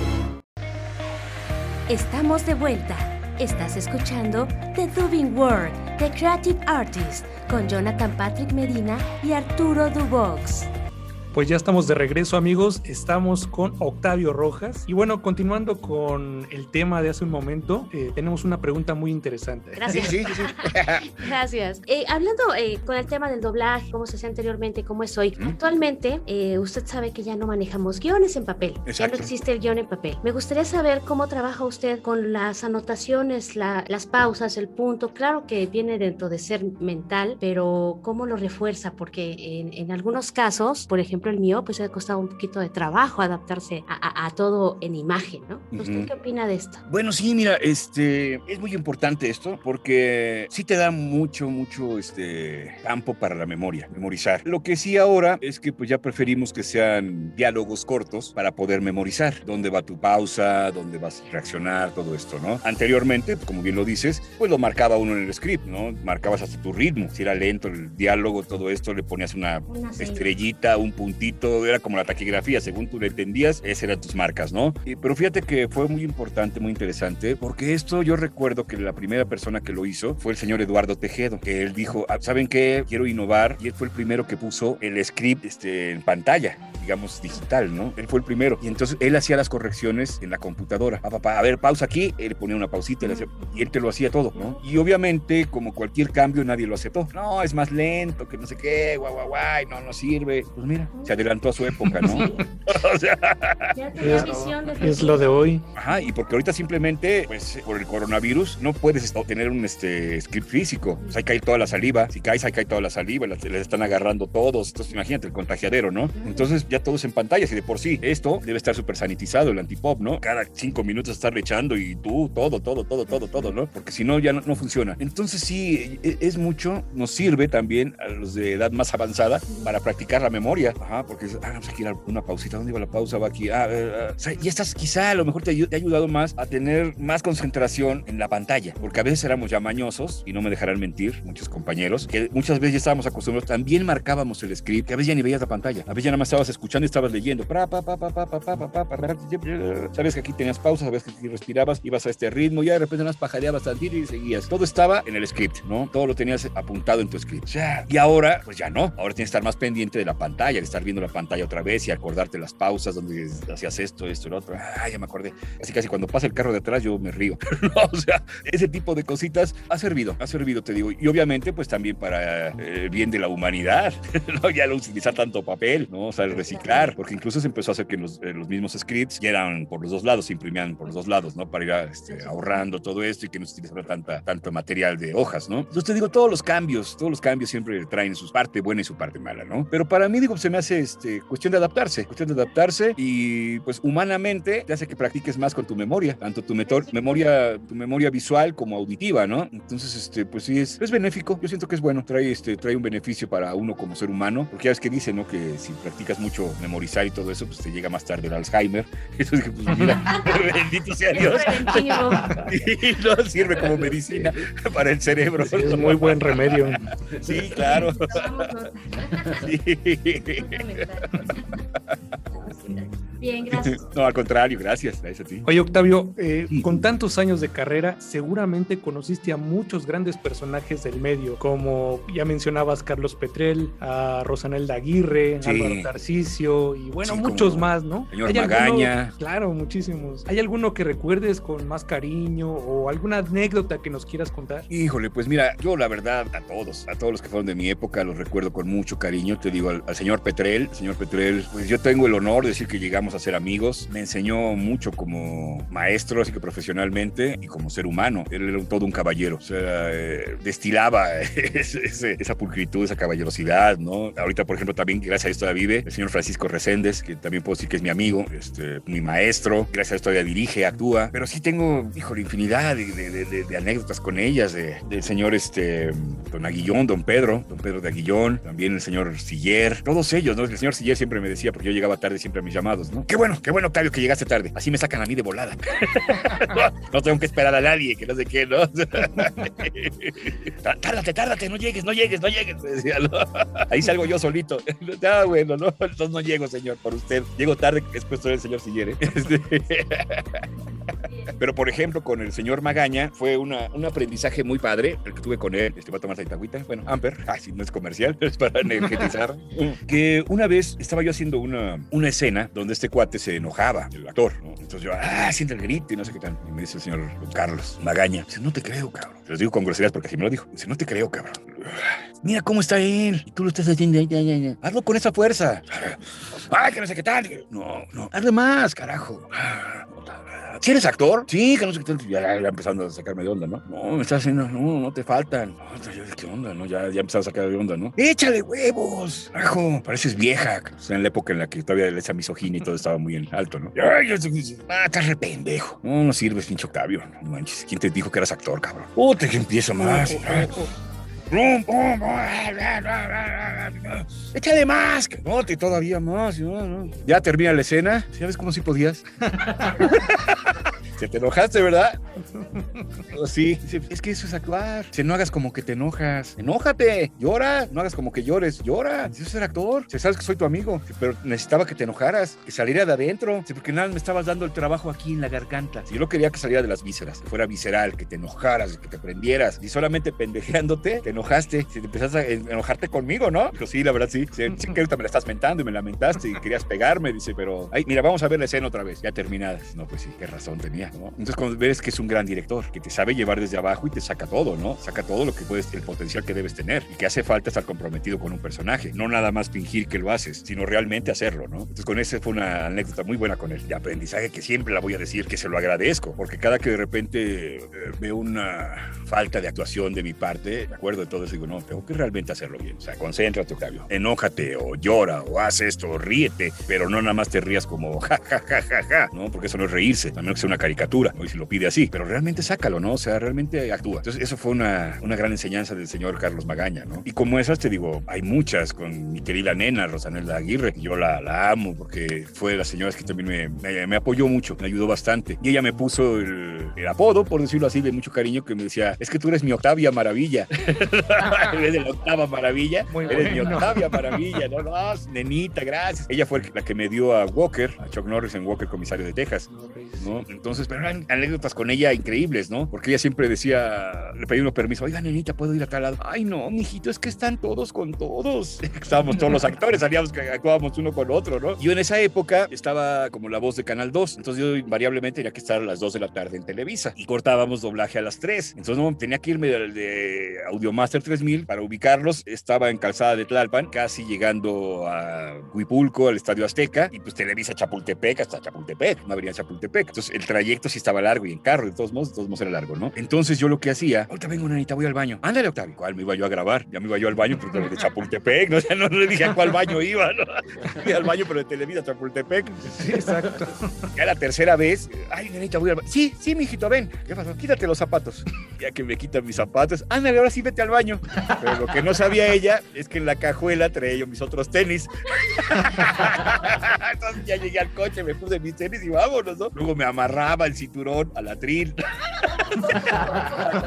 Estamos de vuelta. Estás escuchando The Dubbing World, The Creative Artist, con Jonathan Patrick Medina y Arturo Dubox. Pues ya estamos de regreso amigos, estamos con Octavio Rojas y bueno, continuando con el tema de hace un momento, eh, tenemos una pregunta muy interesante. Gracias. Sí, sí, sí. Gracias. Eh, hablando eh, con el tema del doblaje, cómo se hacía anteriormente, cómo es hoy, ¿Mm? actualmente eh, usted sabe que ya no manejamos guiones en papel, ya no existe el guion en papel. Me gustaría saber cómo trabaja usted con las anotaciones, la- las pausas, el punto. Claro que viene dentro de ser mental, pero cómo lo refuerza, porque en, en algunos casos, por ejemplo el mío, pues ha costado un poquito de trabajo adaptarse a, a- a todo en imagen, ¿no? ¿Usted Ujú. qué opina de esto? Bueno, sí, mira, este es muy importante esto porque sí te da mucho, mucho este campo para la memoria, memorizar. Lo que sí ahora es que pues ya preferimos que sean diálogos cortos para poder memorizar. Dónde va tu pausa, dónde vas a reaccionar, todo esto, ¿no? Anteriormente, como bien lo dices, pues lo marcaba uno en el script, ¿no? Marcabas hasta tu ritmo. Si era lento el diálogo, todo esto, le ponías una Una estrellita, un puntito, era como la taquigrafía, según tú le entendías, esas eran tus marcas, ¿no? Y- pero fíjate que fue muy importante, muy interesante, porque esto yo recuerdo que la primera persona que lo hizo fue el señor Eduardo Tejedo, que él dijo, "Ah, ¿saben qué? Quiero innovar, y él fue el primero que puso el script este, en pantalla, digamos digital, ¿no? Él fue el primero, y entonces él hacía las correcciones en la computadora. Ah, papá, a ver, pausa aquí, él ponía una pausita, y él te lo hacía todo, ¿no? Y obviamente, como cualquier cambio, nadie lo aceptó. No, es más lento, que no sé qué, guau, guau, guay, no, no sirve. Pues mira, se adelantó a su época, ¿no? o sea, Ya tenía Es- visión Es lo de hoy. Ajá, y porque ahorita simplemente, pues por el coronavirus, no puedes tener un este, script físico. Pues ahí cae toda la saliva. Si caes, ahí cae toda la saliva. las- Les están agarrando todos. Entonces, imagínate el contagiadero, ¿no? Entonces, ya todo es en pantallas. Y de por sí, esto debe estar súper sanitizado, el antipop, ¿no? Cada cinco minutos estarle echando y tú, todo, todo, todo, todo, todo, ¿no? Porque si no, ya no, no funciona. Entonces, sí, e- es mucho. Nos sirve también a los de edad más avanzada para practicar la memoria. Ajá, porque ah, vamos a ir una pausita, ¿dónde iba la pausa? Va aquí. Ah, ah, ah. y estas quizá a lo mejor te, ha ayudado más a tener más concentración en la pantalla, porque a veces éramos ya mañosos, y no me dejarán mentir muchos compañeros, que muchas veces ya estábamos acostumbrados, también marcábamos el script, que a veces ya ni veías la pantalla, a veces ya nada más estabas escuchando y estabas leyendo. Sabes que aquí tenías pausas, sabes que aquí respirabas, ibas a este ritmo, ya de repente unas pajareabas tantito y seguías. Todo estaba en el script, ¿no? Todo lo tenías apuntado en tu script. Y ahora, pues ya no. Ahora tienes que estar más pendiente de la pantalla, de estar viendo la pantalla otra vez y acordarte las pausas donde hacías esto, esto, lo otro. Ah, ya me acordé. Así casi cuando pasa el carro de atrás yo me río. O sea, ese tipo de cositas ha servido, ha servido, te digo. Y obviamente, pues también para eh, el bien de la humanidad, ¿no? Ya no utilizar tanto papel, ¿no? O sea, el reciclar, porque incluso se empezó a hacer que los, eh, los mismos scripts ya eran por los dos lados, se imprimían por los dos lados, ¿no? Para ir este, ahorrando todo esto y que no se utilizara tanta, tanto material de hojas, ¿no? Entonces te digo, todos los cambios, todos los cambios siempre traen su parte buena y su parte mala, ¿no? Pero para mí, digo, se me hace este, cuestión de adaptarse, cuestión de adaptarse y pues humanamente te hace que practiques más con tu memoria, tanto tu metor- memoria, tu memoria visual como auditiva, ¿no? Entonces, este, pues sí, es, es benéfico, yo siento que es bueno, trae, este, trae un beneficio para uno como ser humano, porque ya ves que dice, ¿no? Que si practicas mucho memorizar y todo eso, pues te llega más tarde el Alzheimer. Entonces, pues mira, bendito sea Dios. Y no sirve como medicina para el cerebro. Sí, es muy buen remedio. Sí, claro. Sí. Okay. Bien, gracias. No, al contrario, gracias. Gracias a ti. Oye, Octavio, eh, con tantos años de carrera, seguramente conociste a muchos grandes personajes del medio, como ya mencionabas Carlos Petrel, a Rosanelda Aguirre, Sí. Álvaro Tarcisio y bueno, Sí, muchos más, ¿no? señor ¿Hay alguno- Magaña. claro, muchísimos. ¿Hay alguno que recuerdes con más cariño o alguna anécdota que nos quieras contar? Híjole, pues mira, yo la verdad a todos, a todos los que fueron de mi época, los recuerdo con mucho cariño. Te digo, al, al señor Petrel, el señor Petrel, pues yo tengo el honor de decir que llegamos a ser amigos. Me enseñó mucho como maestro, así que profesionalmente, y como ser humano. Él era todo un caballero, o sea, eh, destilaba esa pulcritud, esa caballerosidad, ¿no? Ahorita, por ejemplo, también, gracias a Dios todavía vive, el señor Francisco Reséndez, que también puedo decir que es mi amigo, este, mi maestro, gracias a Dios todavía dirige, actúa, pero sí tengo, híjole, infinidad de, de- de- anécdotas con ellas, de- del señor este, don Aguillón, don Pedro, don Pedro de Aguillón, también el señor Siller, todos ellos, ¿no? El señor Siller siempre me decía, porque yo llegaba tarde siempre a mis llamados, ¿no? Qué bueno, qué bueno, Octavio, que llegaste tarde, así me sacan a mí de volada. no, tengo que esperar a nadie, que no sé qué, ¿no? Tá- tárdate, tárdate, no llegues, no llegues, no llegues, decía, ¿no? Ahí salgo yo solito. Ah, bueno, no, entonces no llego, señor, por usted. Llego tarde, después soy el señor Siller, ¿eh? Pero, por ejemplo, con el señor Magaña fue una, un aprendizaje muy padre, el que tuve con él. Este va a tomar agüita. Bueno, Amper, ah, sí, no es comercial, es para energetizar. que una vez estaba yo haciendo una, una escena donde este cuate se enojaba, el actor, ¿no? Entonces yo, ah, siente el grito y no sé qué tal. Y me dice el señor Carlos Magaña, dice, no te creo, cabrón. Les digo con groserías porque así me lo dijo. Dice, no te creo, cabrón. Mira cómo está él. Y tú lo estás haciendo. Ya, ya, ya. Hazlo con esa fuerza. Ay, que no sé qué tal. No, no. Hazle más, carajo. ¿Si eres actor? Sí, que. Ya, empezando a sacarme de onda, ¿no? No, me estás haciendo, no, no te faltan. No, ¿Qué onda, no? Ya, ya a sacar de onda, ¿no? Échale huevos, carajo. Pareces vieja. O sea, en la época en la que todavía esa misoginia y todo estaba muy en alto, ¿no? Ay, ah, estás re pendejo. No, no sirves, pinche Octavio. No manches. ¿Quién te dijo que eras actor, cabrón? Puta, que empiezo más. ¡Pum, pum! ¡Échale más! Que no, te todavía más. Ya termina la escena. ¿Sabes cómo si podías? Se te enojaste, ¿verdad? sí, es que eso es actuar. Si no hagas como que te enojas. Enójate, llora. No hagas como que llores, llora. Si eso es actor. Si sabes que soy tu amigo, pero necesitaba que te enojaras, que saliera de adentro. Porque nada, me estabas dando el trabajo aquí en la garganta. Si yo no quería que saliera de las vísceras, que fuera visceral, que te enojaras, que te prendieras. Y solamente pendejeándote, te enojaste. Si te empezaste a enojarte conmigo, ¿no? Dijo, sí, la verdad sí. Sí, que ahorita me la estás mentando y me lamentaste y querías pegarme. Dice, pero, ay, mira, vamos a ver la escena otra vez. Ya terminada. No, pues sí, qué razón tenía. Entonces, cuando ves que es un gran director, que te sabe llevar desde abajo y te saca todo, ¿no? Saca todo lo que puedes, el potencial que debes tener y que hace falta estar comprometido con un personaje. No nada más fingir que lo haces, sino realmente hacerlo, ¿no? Entonces, con ese fue una anécdota muy buena con él, de aprendizaje que siempre la voy a decir, que se lo agradezco, porque cada que de repente eh, veo una falta de actuación de mi parte, me acuerdo de todo eso, digo, no, tengo que realmente hacerlo bien. O sea, concéntrate, Octavio. Enójate o llora o haz esto ríete, pero no nada más te rías como ja, ja, ja, ja, ja, ¿no? Porque eso no es reírse, a menos que sea una caricatura. ¿No? Y si lo pide así, pero realmente sácalo, ¿no? O sea, realmente actúa. Entonces, eso fue una, una gran enseñanza del señor Carlos Magaña, ¿no? Y como esas, te digo, hay muchas con mi querida nena, Rosanelda Aguirre, yo la, la amo porque fue de las señoras que también me, me, me, apoyó mucho, me ayudó bastante. Y ella me puso el, el, apodo, por decirlo así, de mucho cariño, que me decía, es que tú eres mi Octavia Maravilla. eres de la octava maravilla, Muy eres bueno. mi Octavia Maravilla, ¿no? no nenita, gracias. Ella fue la que me dio a Walker, a Chuck Norris en Walker, comisario de Texas, ¿no? Entonces, pero eran anécdotas con ella increíbles, ¿no? Porque ella siempre decía, le pedí uno permiso, oiga, nenita, ¿puedo ir a tal lado? Ay, no, mijito, es que están todos con todos. Estábamos todos los actores, sabíamos que actuábamos uno con otro, ¿no? Yo en esa época estaba como la voz de Canal 2, entonces yo invariablemente tenía que estar a las 2 de la tarde en Televisa y cortábamos doblaje a las 3. Entonces no, tenía que irme de, de Audiomaster 3000 para ubicarlos. Estaba en Calzada de Tlalpan, casi llegando a Huipulco, al Estadio Azteca, y pues Televisa Chapultepec hasta Chapultepec, no habría Chapultepec. Entonces el trayecto sí estaba largo y en carro, de todos modos, de todos modos era largo, ¿no? Entonces yo lo que hacía, ahorita vengo, nanita, voy al baño. Ándale, Octavio. ¿Cuál me iba yo a grabar? Ya me iba yo al baño, pero de Chapultepec, ¿no? Ya no, le dije a cuál baño iba, ¿no? Fui al baño, pero de Televisa Chapultepec. Sí, exacto. Ya la tercera vez, ay, nanita, voy al baño. Sí, sí, mijito, ven. ¿Qué pasó? Quítate los zapatos. Ya que me quitan mis zapatos, ándale, ahora sí vete al baño. Pero lo que no sabía ella es que en la cajuela traía yo mis otros tenis. Entonces ya llegué al coche, me puse mis tenis y vámonos, ¿no? Luego me amarraba el cinturón al atril.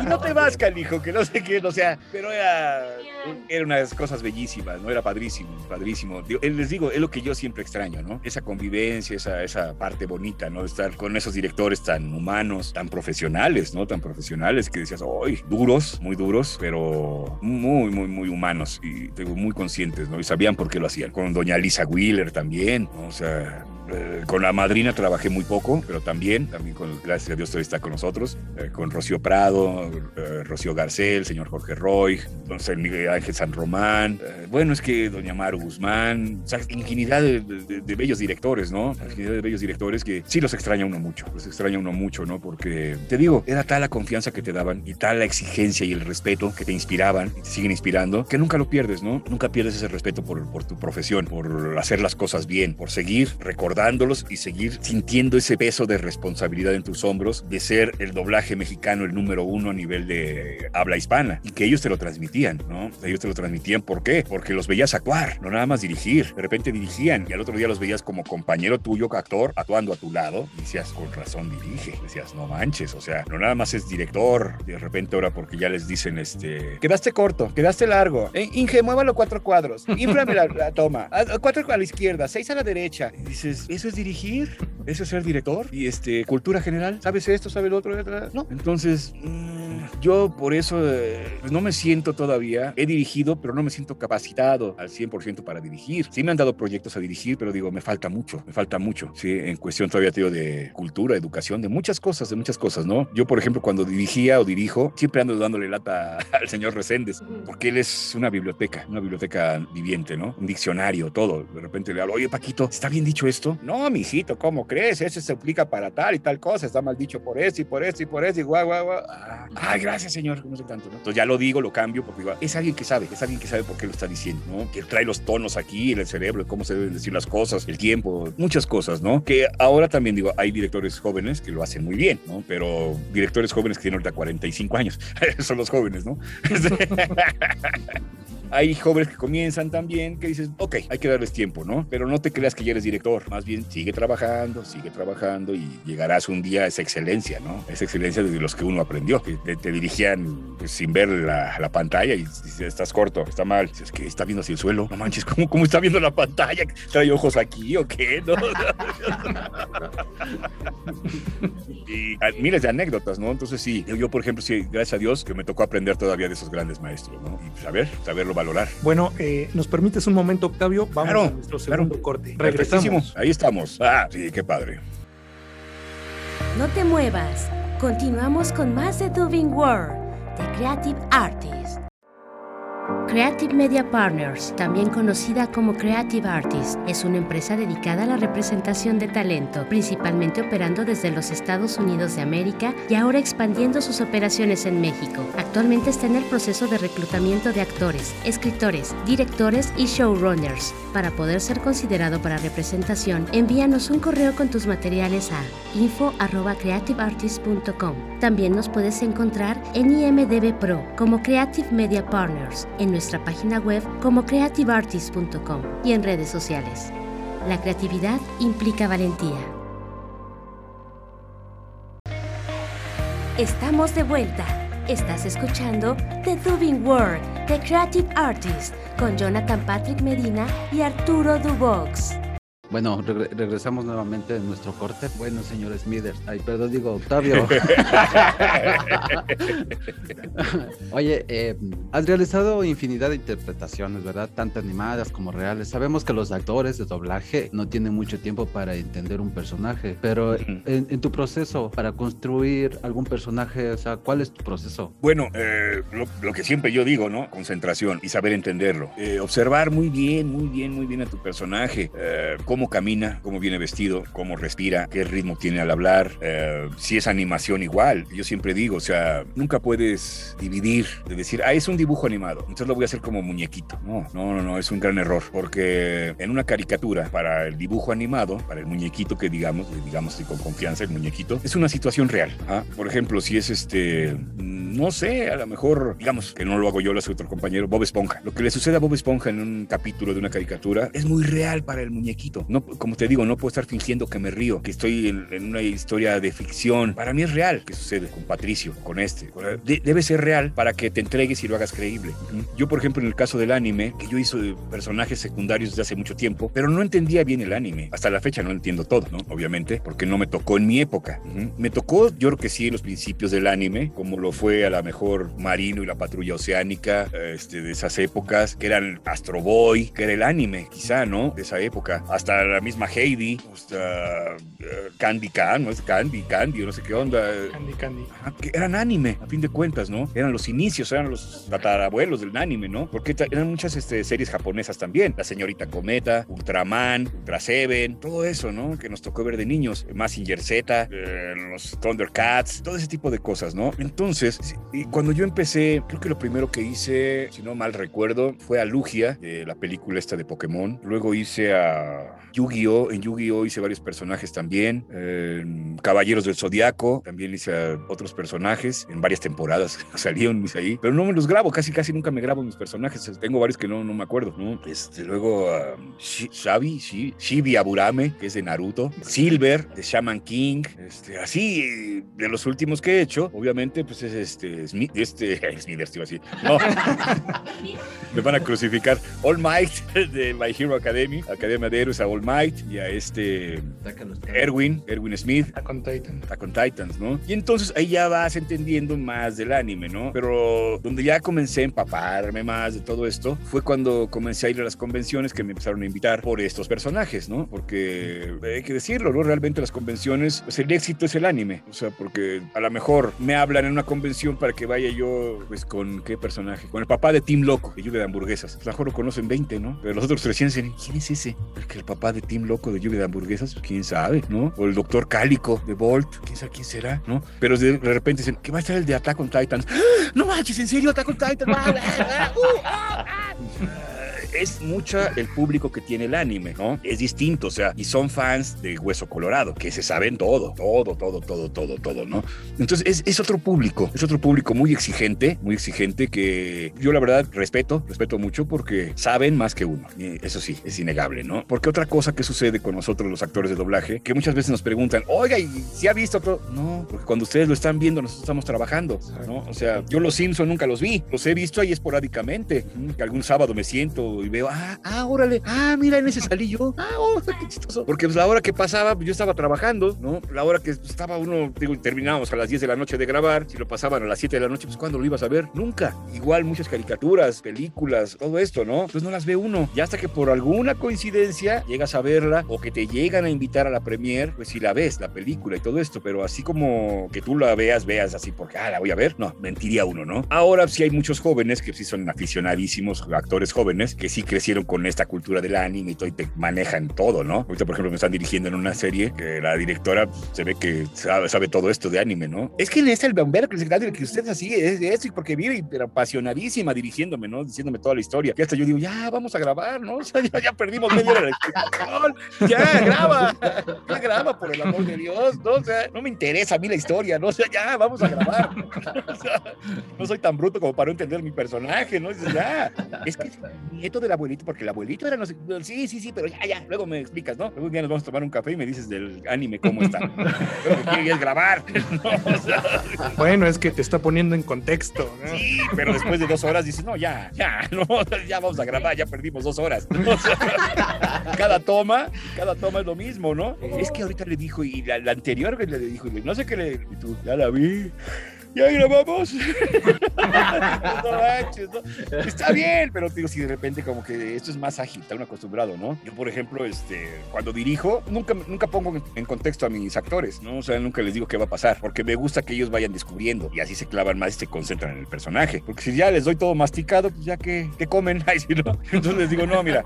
y no te vas, canijo, que no sé qué, o sea, pero era, era unas cosas bellísimas, ¿no? Era padrísimo, padrísimo. Les digo, es lo que yo siempre extraño, ¿no? Esa convivencia, esa, esa parte bonita, ¿no? Estar con esos directores tan humanos, tan profesionales, ¿no? Tan profesionales que decías, ¡ay! duros, muy duros, pero muy, muy, muy humanos y muy conscientes, ¿no? Y sabían por qué lo hacían. Con doña Lisa Wheeler también, ¿no? O sea, eh, con la madrina trabajé muy poco, pero también, también con, gracias a Dios todavía está con nosotros, eh, con Rocío Prado, eh, Rocío Garcel, señor Jorge Roy, don Miguel Ángel San Román, eh, bueno, es que doña Maru Guzmán, o sea, infinidad de, de, de, bellos directores, ¿no? Infinidad de bellos directores que sí los extraña uno mucho, los extraña uno mucho, ¿no? Porque, te digo, era tal la confianza que te daban y tal la exigencia y el respeto que te inspiraban y te siguen inspirando, que nunca lo pierdes, ¿no? Nunca pierdes ese respeto por, por tu profesión, por hacer las cosas bien, por seguir recordando y seguir sintiendo ese peso de responsabilidad en tus hombros de ser el doblaje mexicano el número uno a nivel de habla hispana y que ellos te lo transmitían, ¿no? Ellos te lo transmitían, ¿por qué? Porque los veías actuar, no nada más dirigir. De repente dirigían y al otro día los veías como compañero tuyo, actor, actuando a tu lado. Y decías, con razón dirige. Decías, no manches, o sea, no nada más es director. De repente ahora porque ya les dicen, este, quedaste corto, quedaste largo. Eh, Inge, muévalo cuatro cuadros. Inflame la, toma. Cuatro a la izquierda, seis a la derecha. Dices, ¿eso es dirigir? ¿Eso es ser director? Y este, cultura general, ¿sabes esto? ¿Sabes lo otro? No. Entonces, mm, yo por eso eh, no me siento todavía, he dirigido, pero no me siento capacitado al 100% para dirigir. Sí me han dado proyectos a dirigir, pero digo, me falta mucho, me falta mucho, sí, en cuestión todavía, tío, de cultura, educación, de muchas cosas, de muchas cosas, ¿no? Yo, por ejemplo, cuando dirigía o dirijo, siempre ando dándole lata al señor Reséndez, porque él es una biblioteca, una biblioteca viviente, ¿no? Un diccionario, todo. De repente le hablo, oye, Paquito, ¿está bien dicho esto? No, mijito, ¿cómo crees? Eso se aplica para tal y tal cosa, está mal dicho por eso y por eso y por eso y guau, guau, guau. Ah, ay, gracias, señor, no sé tanto, ¿no? Entonces ya lo digo, lo cambio, porque es alguien que sabe, es alguien que sabe por qué lo está diciendo, ¿no? Que trae los tonos aquí en el cerebro, cómo se deben decir las cosas, el tiempo, muchas cosas, ¿no? Que ahora también digo, hay directores jóvenes que lo hacen muy bien, ¿no? Pero directores jóvenes que tienen ahorita 45 años, son los jóvenes, ¿no? hay jóvenes que comienzan también que dices, ok, hay que darles tiempo, ¿no? Pero no te creas que ya eres director, más bien sigue trabajando, sigue trabajando y llegarás un día a esa excelencia, ¿no? Esa excelencia de los que uno aprendió, que te, te dirigían pues, sin ver la, la, pantalla y dices, estás corto, está mal, dices, que está viendo hacia el suelo, no manches, ¿cómo, cómo está viendo la pantalla? ¿Trae ojos aquí o qué? ¿No? y miles de anécdotas, ¿no? Entonces sí, yo, yo, por ejemplo, sí, gracias a Dios que me tocó aprender todavía de esos grandes maestros, ¿no? Y saber, pues, saberlo valorar. Bueno, eh, ¿nos permites un momento, Octavio? Vamos claro, a nuestro segundo claro. corte. Regresamos. Ahí estamos. Ah, sí, qué padre. No te muevas. Continuamos con más de Dubing World, The Creative Artist. Creative Media Partners, también conocida como Creative Artists, es una empresa dedicada a la representación de talento, principalmente operando desde los Estados Unidos de América y ahora expandiendo sus operaciones en México. Actualmente está en el proceso de reclutamiento de actores, escritores, directores y showrunners. Para poder ser considerado para representación, envíanos un correo con tus materiales a info@creativeartist.com. También nos puedes encontrar en IMDb Pro como Creative Media Partners en nuestra página web como creativeartist.com y en redes sociales. La creatividad implica valentía. Estamos de vuelta. Estás escuchando The Dubing World, The Creative Artist, con Jonathan Patrick Medina y Arturo Dubox. Bueno, regre regresamos nuevamente en nuestro corte. Bueno, señor Smithers. Ay, perdón, digo Octavio. Oye, eh, has realizado infinidad de interpretaciones, ¿verdad? Tanto animadas como reales. Sabemos que los actores de doblaje no tienen mucho tiempo para entender un personaje, pero en, en tu proceso para construir algún personaje, o sea, ¿cuál es tu proceso? Bueno, eh, lo, lo, que siempre yo digo, ¿no? Concentración y saber entenderlo. Eh, observar muy bien, muy bien, muy bien a tu personaje. Eh, cómo camina, cómo viene vestido, cómo respira, qué ritmo tiene al hablar, eh, si es animación igual. Yo siempre digo, o sea, nunca puedes dividir de decir, ah, es un dibujo animado, entonces lo voy a hacer como muñequito. No, no, no, no, es un gran error, porque en una caricatura, para el dibujo animado, para el muñequito que digamos, digamos con confianza, el muñequito, es una situación real. ¿ah? Por ejemplo, si es este, no sé, a lo mejor, digamos que no lo hago yo, lo hace otro compañero, Bob Esponja. Lo que le sucede a Bob Esponja en un capítulo de una caricatura es muy real para el muñequito. No, como te digo, no puedo estar fingiendo que me río, que estoy en, en una historia de ficción. Para mí es real que sucede con Patricio, con este. De, debe ser real para que te entregues y lo hagas creíble. Yo, por ejemplo, en el caso del anime, que yo hice personajes secundarios desde hace mucho tiempo, pero no entendía bien el anime. Hasta la fecha no entiendo todo, ¿no? Obviamente, porque no me tocó en mi época. Me tocó, yo creo que sí, en los principios del anime, como lo fue a lo mejor Marino y la Patrulla Oceánica, este, de esas épocas, que eran Astro Boy, que era el anime, quizá, ¿no? De esa época. Hasta la misma Heidi, hasta uh, Candy Can, ¿no? Es Candy, Candy, no sé qué onda. Candy, Candy. Ajá, que eran anime, a fin de cuentas, ¿no? Eran los inicios, eran los tatarabuelos del anime, ¿no? Porque eran muchas este, series japonesas también. La Señorita Cometa, Ultraman, Ultra Seven, todo eso, ¿no? Que nos tocó ver de niños. Massinger Z, eh, los Thundercats, todo ese tipo de cosas, ¿no? Entonces, y cuando yo empecé, creo que lo primero que hice, si no mal recuerdo, fue a Lugia, de la película esta de Pokémon. Luego hice a Yu-Gi-Oh! En Yu-Gi-Oh! hice varios personajes también. Caballeros del Zodiaco también hice a otros personajes en varias temporadas. Salieron mis ahí. Pero no me los grabo, casi casi nunca me grabo mis personajes. Tengo varios que no, no me acuerdo, ¿no? Este, luego um, Shabi, Shi, Shibi Aburame, que es de Naruto. Silver, de Shaman King. Este, así, de los últimos que he hecho, obviamente, pues es este, Smith, este, Smithers, iba así. No. me van a crucificar. All Might de My Hero Academy, Academia de Héroes a All Might y a este Erwin, Erwin Smith. Attack on Titan. Attack on Titans, ¿no? Y entonces ahí ya vas entendiendo más del anime, ¿no? Pero donde ya comencé a empaparme más de todo esto fue cuando comencé a ir a las convenciones que me empezaron a invitar por estos personajes, ¿no? Porque hay que decirlo, ¿no? Realmente las convenciones, pues el éxito es el anime. O sea, porque a lo mejor me hablan en una convención para que vaya yo, pues, con qué personaje? Con el papá de Team Loco, de lluvia de hamburguesas. Pues, a lo mejor lo conocen 20, ¿no? Pero los otros 300 dicen, ¿quién es ese? Porque el papá de Team Loco de lluvia de hamburguesas, quién sabe, ¿no? O el doctor Cálico de Bolt, quién sabe quién será, ¿no? Pero de, repente dicen, ¿qué va a estar el de Attack on Titans? ¡Ah! No manches, ¿en serio Attack on Titans? ¡Ah, ah, ah, uh, ah! Es mucha el público que tiene el anime, ¿no? Es distinto, o sea, y son fans de Hueso Colorado, que se saben todo, todo, todo, todo, todo, todo, ¿no? Entonces es, es otro público, es otro público muy exigente, muy exigente que yo la verdad respeto, respeto mucho porque saben más que uno. Y eso sí, es innegable, ¿no? Porque otra cosa que sucede con nosotros los actores de doblaje, que muchas veces nos preguntan, oiga, ¿y si ha visto otro? No, porque cuando ustedes lo están viendo, nosotros estamos trabajando, ¿no? O sea, yo los Simpson nunca los vi, los he visto ahí esporádicamente, que algún sábado me siento y veo, ah, ah, órale, ah, mira, en ese salí yo, ah, oh, qué chistoso. Porque pues, la hora que pasaba, pues, yo estaba trabajando, ¿no? La hora que estaba uno, digo, terminábamos a las 10 de la noche de grabar, si lo pasaban a las 7 de la noche, pues ¿cuándo lo ibas a ver? Nunca. Igual muchas caricaturas, películas, todo esto, ¿no? Pues no las ve uno. Y hasta que por alguna coincidencia llegas a verla o que te llegan a invitar a la premier, pues si la ves, la película y todo esto, pero así como que tú la veas, veas así porque, ah, la voy a ver, no, mentiría uno, ¿no? Ahora sí hay muchos jóvenes que sí son aficionadísimos, actores jóvenes, que sí crecieron con esta cultura del anime y te manejan todo, ¿no? Ahorita, por ejemplo, me están dirigiendo en una serie que la directora pues, se ve que sabe, todo esto de anime, ¿no? Es que es el bombero que, que usted es así, es de eso, y porque vive apasionadísima dirigiéndome, ¿no? Diciéndome toda la historia. Y hasta yo digo, ya, vamos a grabar, ¿no? O sea, ya, ya perdimos media hora de. Ya, graba, ya graba, por el amor de Dios, ¿no? O sea, no me interesa a mí la historia, ¿no? O sea, ya, vamos a grabar. O sea, no soy tan bruto como para entender mi personaje, ¿no? Es que es nieto del abuelito, porque el abuelito era no sé, sí, sí, sí, pero ya, ya, luego me explicas, ¿no? Luego un día nos vamos a tomar un café y me dices del anime cómo está. Pero que es grabar, ¿no? O sea, Bueno, es que te está poniendo en contexto. ¿no? Sí, pero después de dos horas dices, no, ya, ya, no, ya vamos a grabar, ya perdimos dos horas. O sea, cada toma, cada toma es lo mismo, ¿no? Es que ahorita le dijo, y la, la anterior que le dijo, y no sé qué le, y tú, ya la vi. Ya grabamos. Está bien, pero digo, si de repente como que esto es más ágil, está uno acostumbrado, ¿no? Yo, por ejemplo, este, cuando dirijo, nunca, nunca pongo en contexto a mis actores, ¿no? O sea, nunca les digo qué va a pasar, porque me gusta que ellos vayan descubriendo y así se clavan más y se concentran en el personaje. Porque si ya les doy todo masticado, pues ya que, que comen, Ay, sí, ¿no? Entonces les digo, no, mira,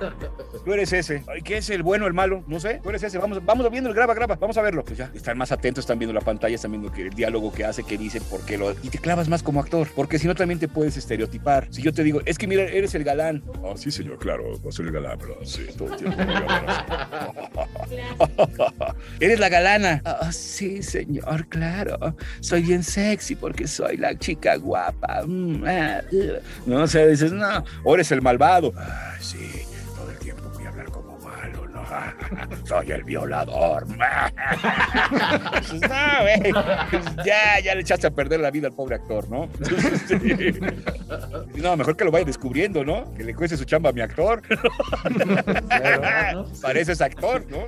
tú eres ese. Ay, ¿Qué es el bueno, el malo? No sé, tú eres ese. Vamos, vamos viendo, graba, graba, vamos a verlo. Pues ya, están más atentos, están viendo la pantalla, están viendo que el diálogo que hace, qué dice, por qué lo... Y te clavas más como actor, porque si no también te puedes estereotipar. Si yo te digo, es que mira, eres el galán. Ah, sí, señor, claro, soy el galán, pero sí, todo el tiempo. eres la galana. Ah, sí, señor, claro. Soy bien sexy porque soy la chica guapa. Mm, ah, uh. No, o sea, dices, no, o eres el malvado. Ah, sí, Soy el violador. No, güey. Pues Ya, ya le echaste a perder la vida al pobre actor, ¿no? Sí. No, mejor que lo vaya descubriendo, ¿no? Que le cueste su chamba a mi actor. Pareces actor, ¿no?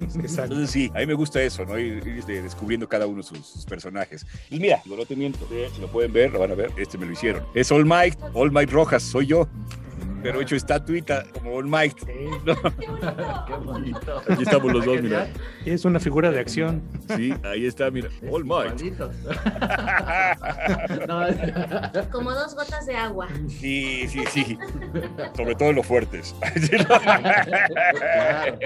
Exacto. Entonces sí, a mí me gusta eso, ¿no? Ir, ir, este, descubriendo cada uno de sus, sus personajes. Y mira, digo, no te miento, si lo pueden ver, lo van a ver, este me lo hicieron. Es All Might, All Might Rojas, soy yo. Pero hecho estatuita como All Might. ¿no? Qué bonito. Aquí estamos los dos, mira. Es una figura de acción. Sí, ahí está, mira. All. No, Como dos gotas de agua. Sí, sí, sí. Sobre todo en los fuertes. claro.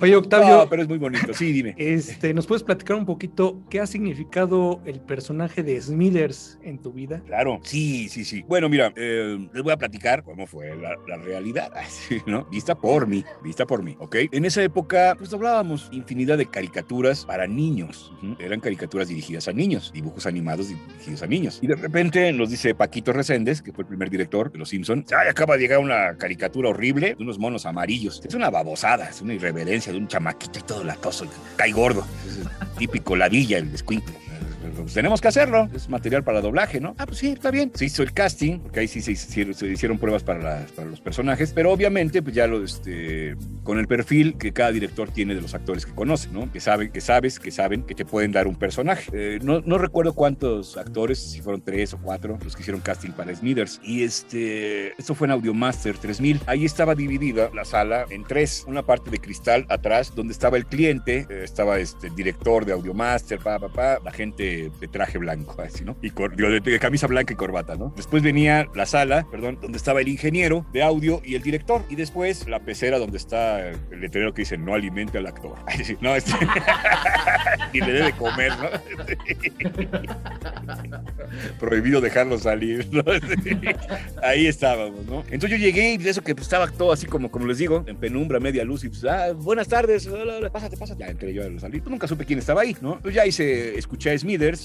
Oye, Octavio, No, pero es muy bonito. Sí, dime. este, ¿nos puedes platicar un poquito qué ha significado el personaje de Smithers en tu vida? Claro, sí, sí, sí. Bueno, mira, eh, les voy a platicar fue la, la realidad, ¿no? Vista por mí, vista por mí, ¿ok? En esa época, pues hablábamos infinidad de caricaturas para niños. Eran caricaturas dirigidas a niños, dibujos animados dirigidos a niños. Y de repente nos dice Paquito Reséndez, que fue el primer director de Los Simpson, ay, acaba de llegar una caricatura horrible de unos monos amarillos. Es una babosada, es una irreverencia de un chamaquito y todo latoso, cae gordo. Es típico ladilla el escuincle. Pues, tenemos que hacerlo, es material para doblaje, ¿no? Ah, pues sí, está bien. Se hizo el casting, porque ahí sí se hicieron, se hicieron pruebas para, las- para los personajes, pero obviamente, pues ya lo, este, con el perfil que cada director tiene de los actores que conoce, ¿no? Que saben, que sabes, que saben que te pueden dar un personaje. Eh, no, no recuerdo cuántos actores, si fueron tres o cuatro, los que hicieron casting para Smithers. Y este, esto fue en Audiomaster 3000. Ahí estaba dividida la sala en tres. Una parte de cristal atrás, donde estaba el cliente, eh, estaba este, el director de Audiomaster, pa, pa, pa, la gente de traje blanco, así, ¿no? Y cor- digo, de, camisa blanca y corbata, ¿no? Después venía la sala, perdón, donde estaba el ingeniero de audio y el director. Y después la pecera donde está el letrero que dice no alimente al actor. Ay, sí, no, este... Ni le debe comer, ¿no? Prohibido dejarlo salir, ¿no? Ahí estábamos, ¿no? Entonces yo llegué y de eso que pues, estaba todo así como, como les digo, en penumbra, media luz, y pues, ah, buenas tardes, pásate, pásate. Ya entré yo a salir, pues nunca supe quién estaba ahí, ¿no? Entonces ya hice, escuché a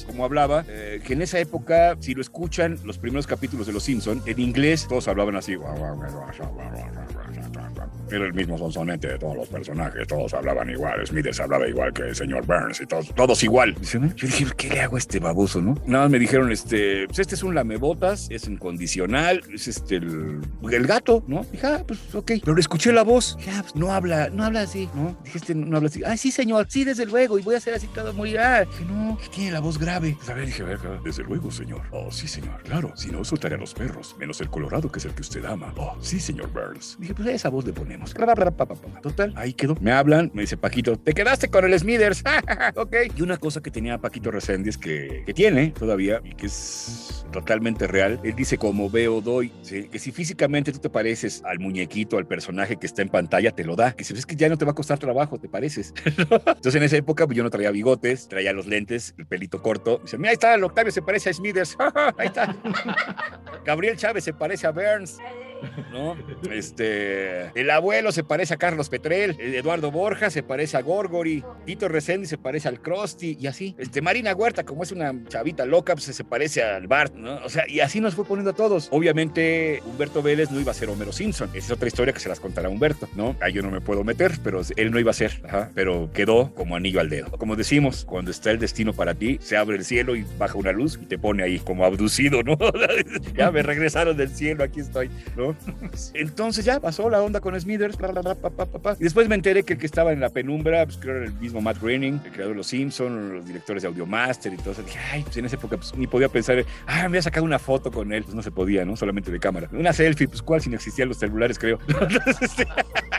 Como hablaba, eh, que en esa época, si lo escuchan, los primeros capítulos de Los Simpson en inglés, todos hablaban así. Era el mismo sonsonete de todos los personajes, todos hablaban igual. Smithers hablaba igual que el señor Burns y todos, todos igual. Yo dije, ¿qué le hago a este baboso, no? Nada más me dijeron, este, pues este es un lamebotas, es incondicional, es este, el, el gato, ¿no? Dije, ah, pues ok. Pero le escuché la voz, dije, ah, pues no habla, no habla así, ¿no? Dije, este no habla así. Ah, sí, señor, sí, desde luego, y voy a hacer así todo muy. Ah, dije, no, que tiene la voz grave. Pues, a ver, dije, a ver, desde luego, señor. Oh, sí, señor, claro. Si no, soltaré a los perros, menos el colorado, que es el que usted ama. Oh, sí, señor Burns. Dije, pues esa voz le ponemos. Total, ahí quedó. Me hablan, me dice Paquito, te quedaste con el Smithers. ok. Y una cosa que tenía Paquito Reséndiz que, tiene todavía y que es totalmente real, él dice como veo doy, que si físicamente tú te pareces al muñequito, al personaje que está en pantalla, te lo da. Que si ves que ya no te va a costar trabajo, te pareces. Entonces en esa época pues, yo no traía bigotes, traía los lentes, el pelito corto. Dice, mira, ahí está, el Octavio se parece a Smithers. ahí está. Gabriel Chávez se parece a Burns. ¿No? Este, el abuelo se parece a Carlos Petrel, el Eduardo Borja se parece a Gorgori, Tito Resendi se parece al Krusty y así. Este, Marina Huerta, como es una chavita loca, pues se parece al Bart, ¿no? O sea, y así nos fue poniendo a todos. Obviamente, Humberto Vélez no iba a ser Homero Simpson. Esa es otra historia que se las contará Humberto, ¿no? Ahí yo no me puedo meter, pero él no iba a ser, pero quedó como anillo al dedo. Como decimos, cuando está el destino para ti, se abre el cielo y baja una luz y te pone ahí como abducido, ¿no? ya me regresaron del cielo, aquí estoy, ¿no? Entonces ya pasó la onda con Smithers, bla, bla, bla, pa, pa, pa, pa. y después me enteré que el que estaba en la penumbra, pues creo era el mismo Matt Groening, el creador de Los Simpsons, los directores de Audiomaster y todo eso. Dije, ay, pues en esa época pues, ni podía pensar, ah, me voy a sacar una foto con él, pues no se podía, ¿no? Solamente de cámara. Una selfie, pues cuál si no existían los celulares, creo.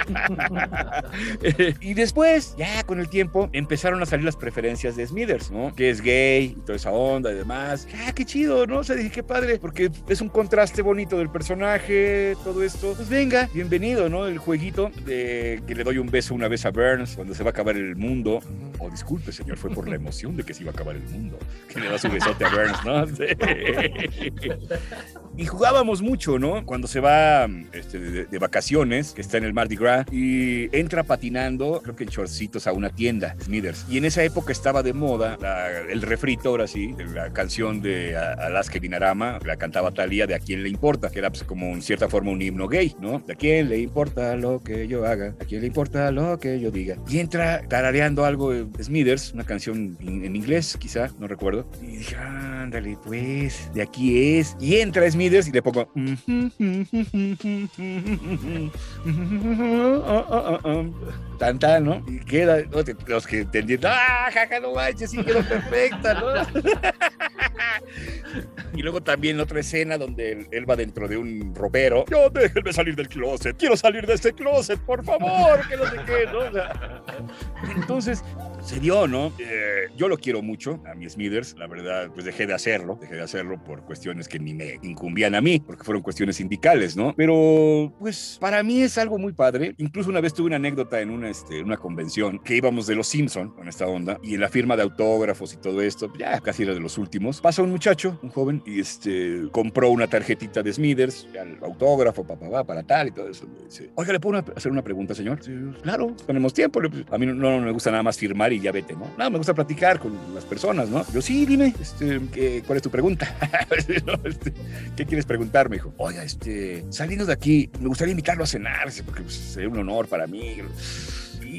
Y después, ya con el tiempo, empezaron a salir las preferencias de Smithers, ¿no? Que es gay y toda esa onda y demás. Ah, qué chido, ¿no? O sea, dije, qué padre, porque es un contraste bonito del personaje, todo esto. Pues venga, bienvenido, ¿no? El jueguito de que le doy un beso una vez a Burns cuando se va a acabar el mundo. Oh, disculpe, señor, fue por la emoción de que se iba a acabar el mundo. Que le da su besote a Burns, ¿no? Y jugábamos mucho, ¿no? Cuando se va este, de, de vacaciones, que está en el Mardi Gras, y entra patinando, creo que en shortcitos, a una tienda, Smithers. Y en esa época estaba de moda la- el refrito, ahora sí, de la canción de Alaska Dinarama, la cantaba Talía de A quién le importa, que era pues, como en cierta forma un himno gay, ¿no? ¿De a quién le importa lo que yo haga? ¿A quién le importa lo que yo diga? Y entra tarareando algo de Smithers, una canción en, en inglés, quizá, no recuerdo. Y dije, ándale, pues, de aquí es. Y entra Smithers y le pongo. Tan, tan, ¿no? Y queda, ¿no? Los que entendieron, ¡ah, jaja, no manches, sí quedó perfecta, ¿no? Y luego también otra escena donde él va dentro de un ropero. Yo déjenme salir del closet. Quiero salir de este closet, por favor. Que no sé qué, ¿no? O sea, entonces, se dio, ¿no? Eh, yo lo quiero mucho, a mi Smithers. La verdad, pues dejé de hacerlo. Dejé de hacerlo por cuestiones que ni me incumbían a mí, porque fueron cuestiones sindicales, ¿no? Pero, pues, para mí es algo muy padre. Incluso una vez tuve una anécdota en una, este, una convención que íbamos de los Simpson con esta onda y en la firma de autógrafos y todo esto, ya casi era de los últimos. Pasa un muchacho, un joven, y este, compró una tarjetita de Smithers, ya el autógrafo, papá, pa, para tal y todo eso. Me dice, Oiga, ¿le puedo una- hacer una pregunta, señor? Sí, claro, tenemos tiempo. A mí no, no me gusta nada más firmar y ya vete, ¿no? Nada, me gusta platicar con las personas, ¿no? Yo, sí, dime, este, ¿qué- ¿cuál es tu pregunta? No, este, ¿Qué quieres preguntar? Me dijo, oiga, este, saliendo de aquí, me gustaría invitarlo a cenar, porque pues, sería un honor para mí.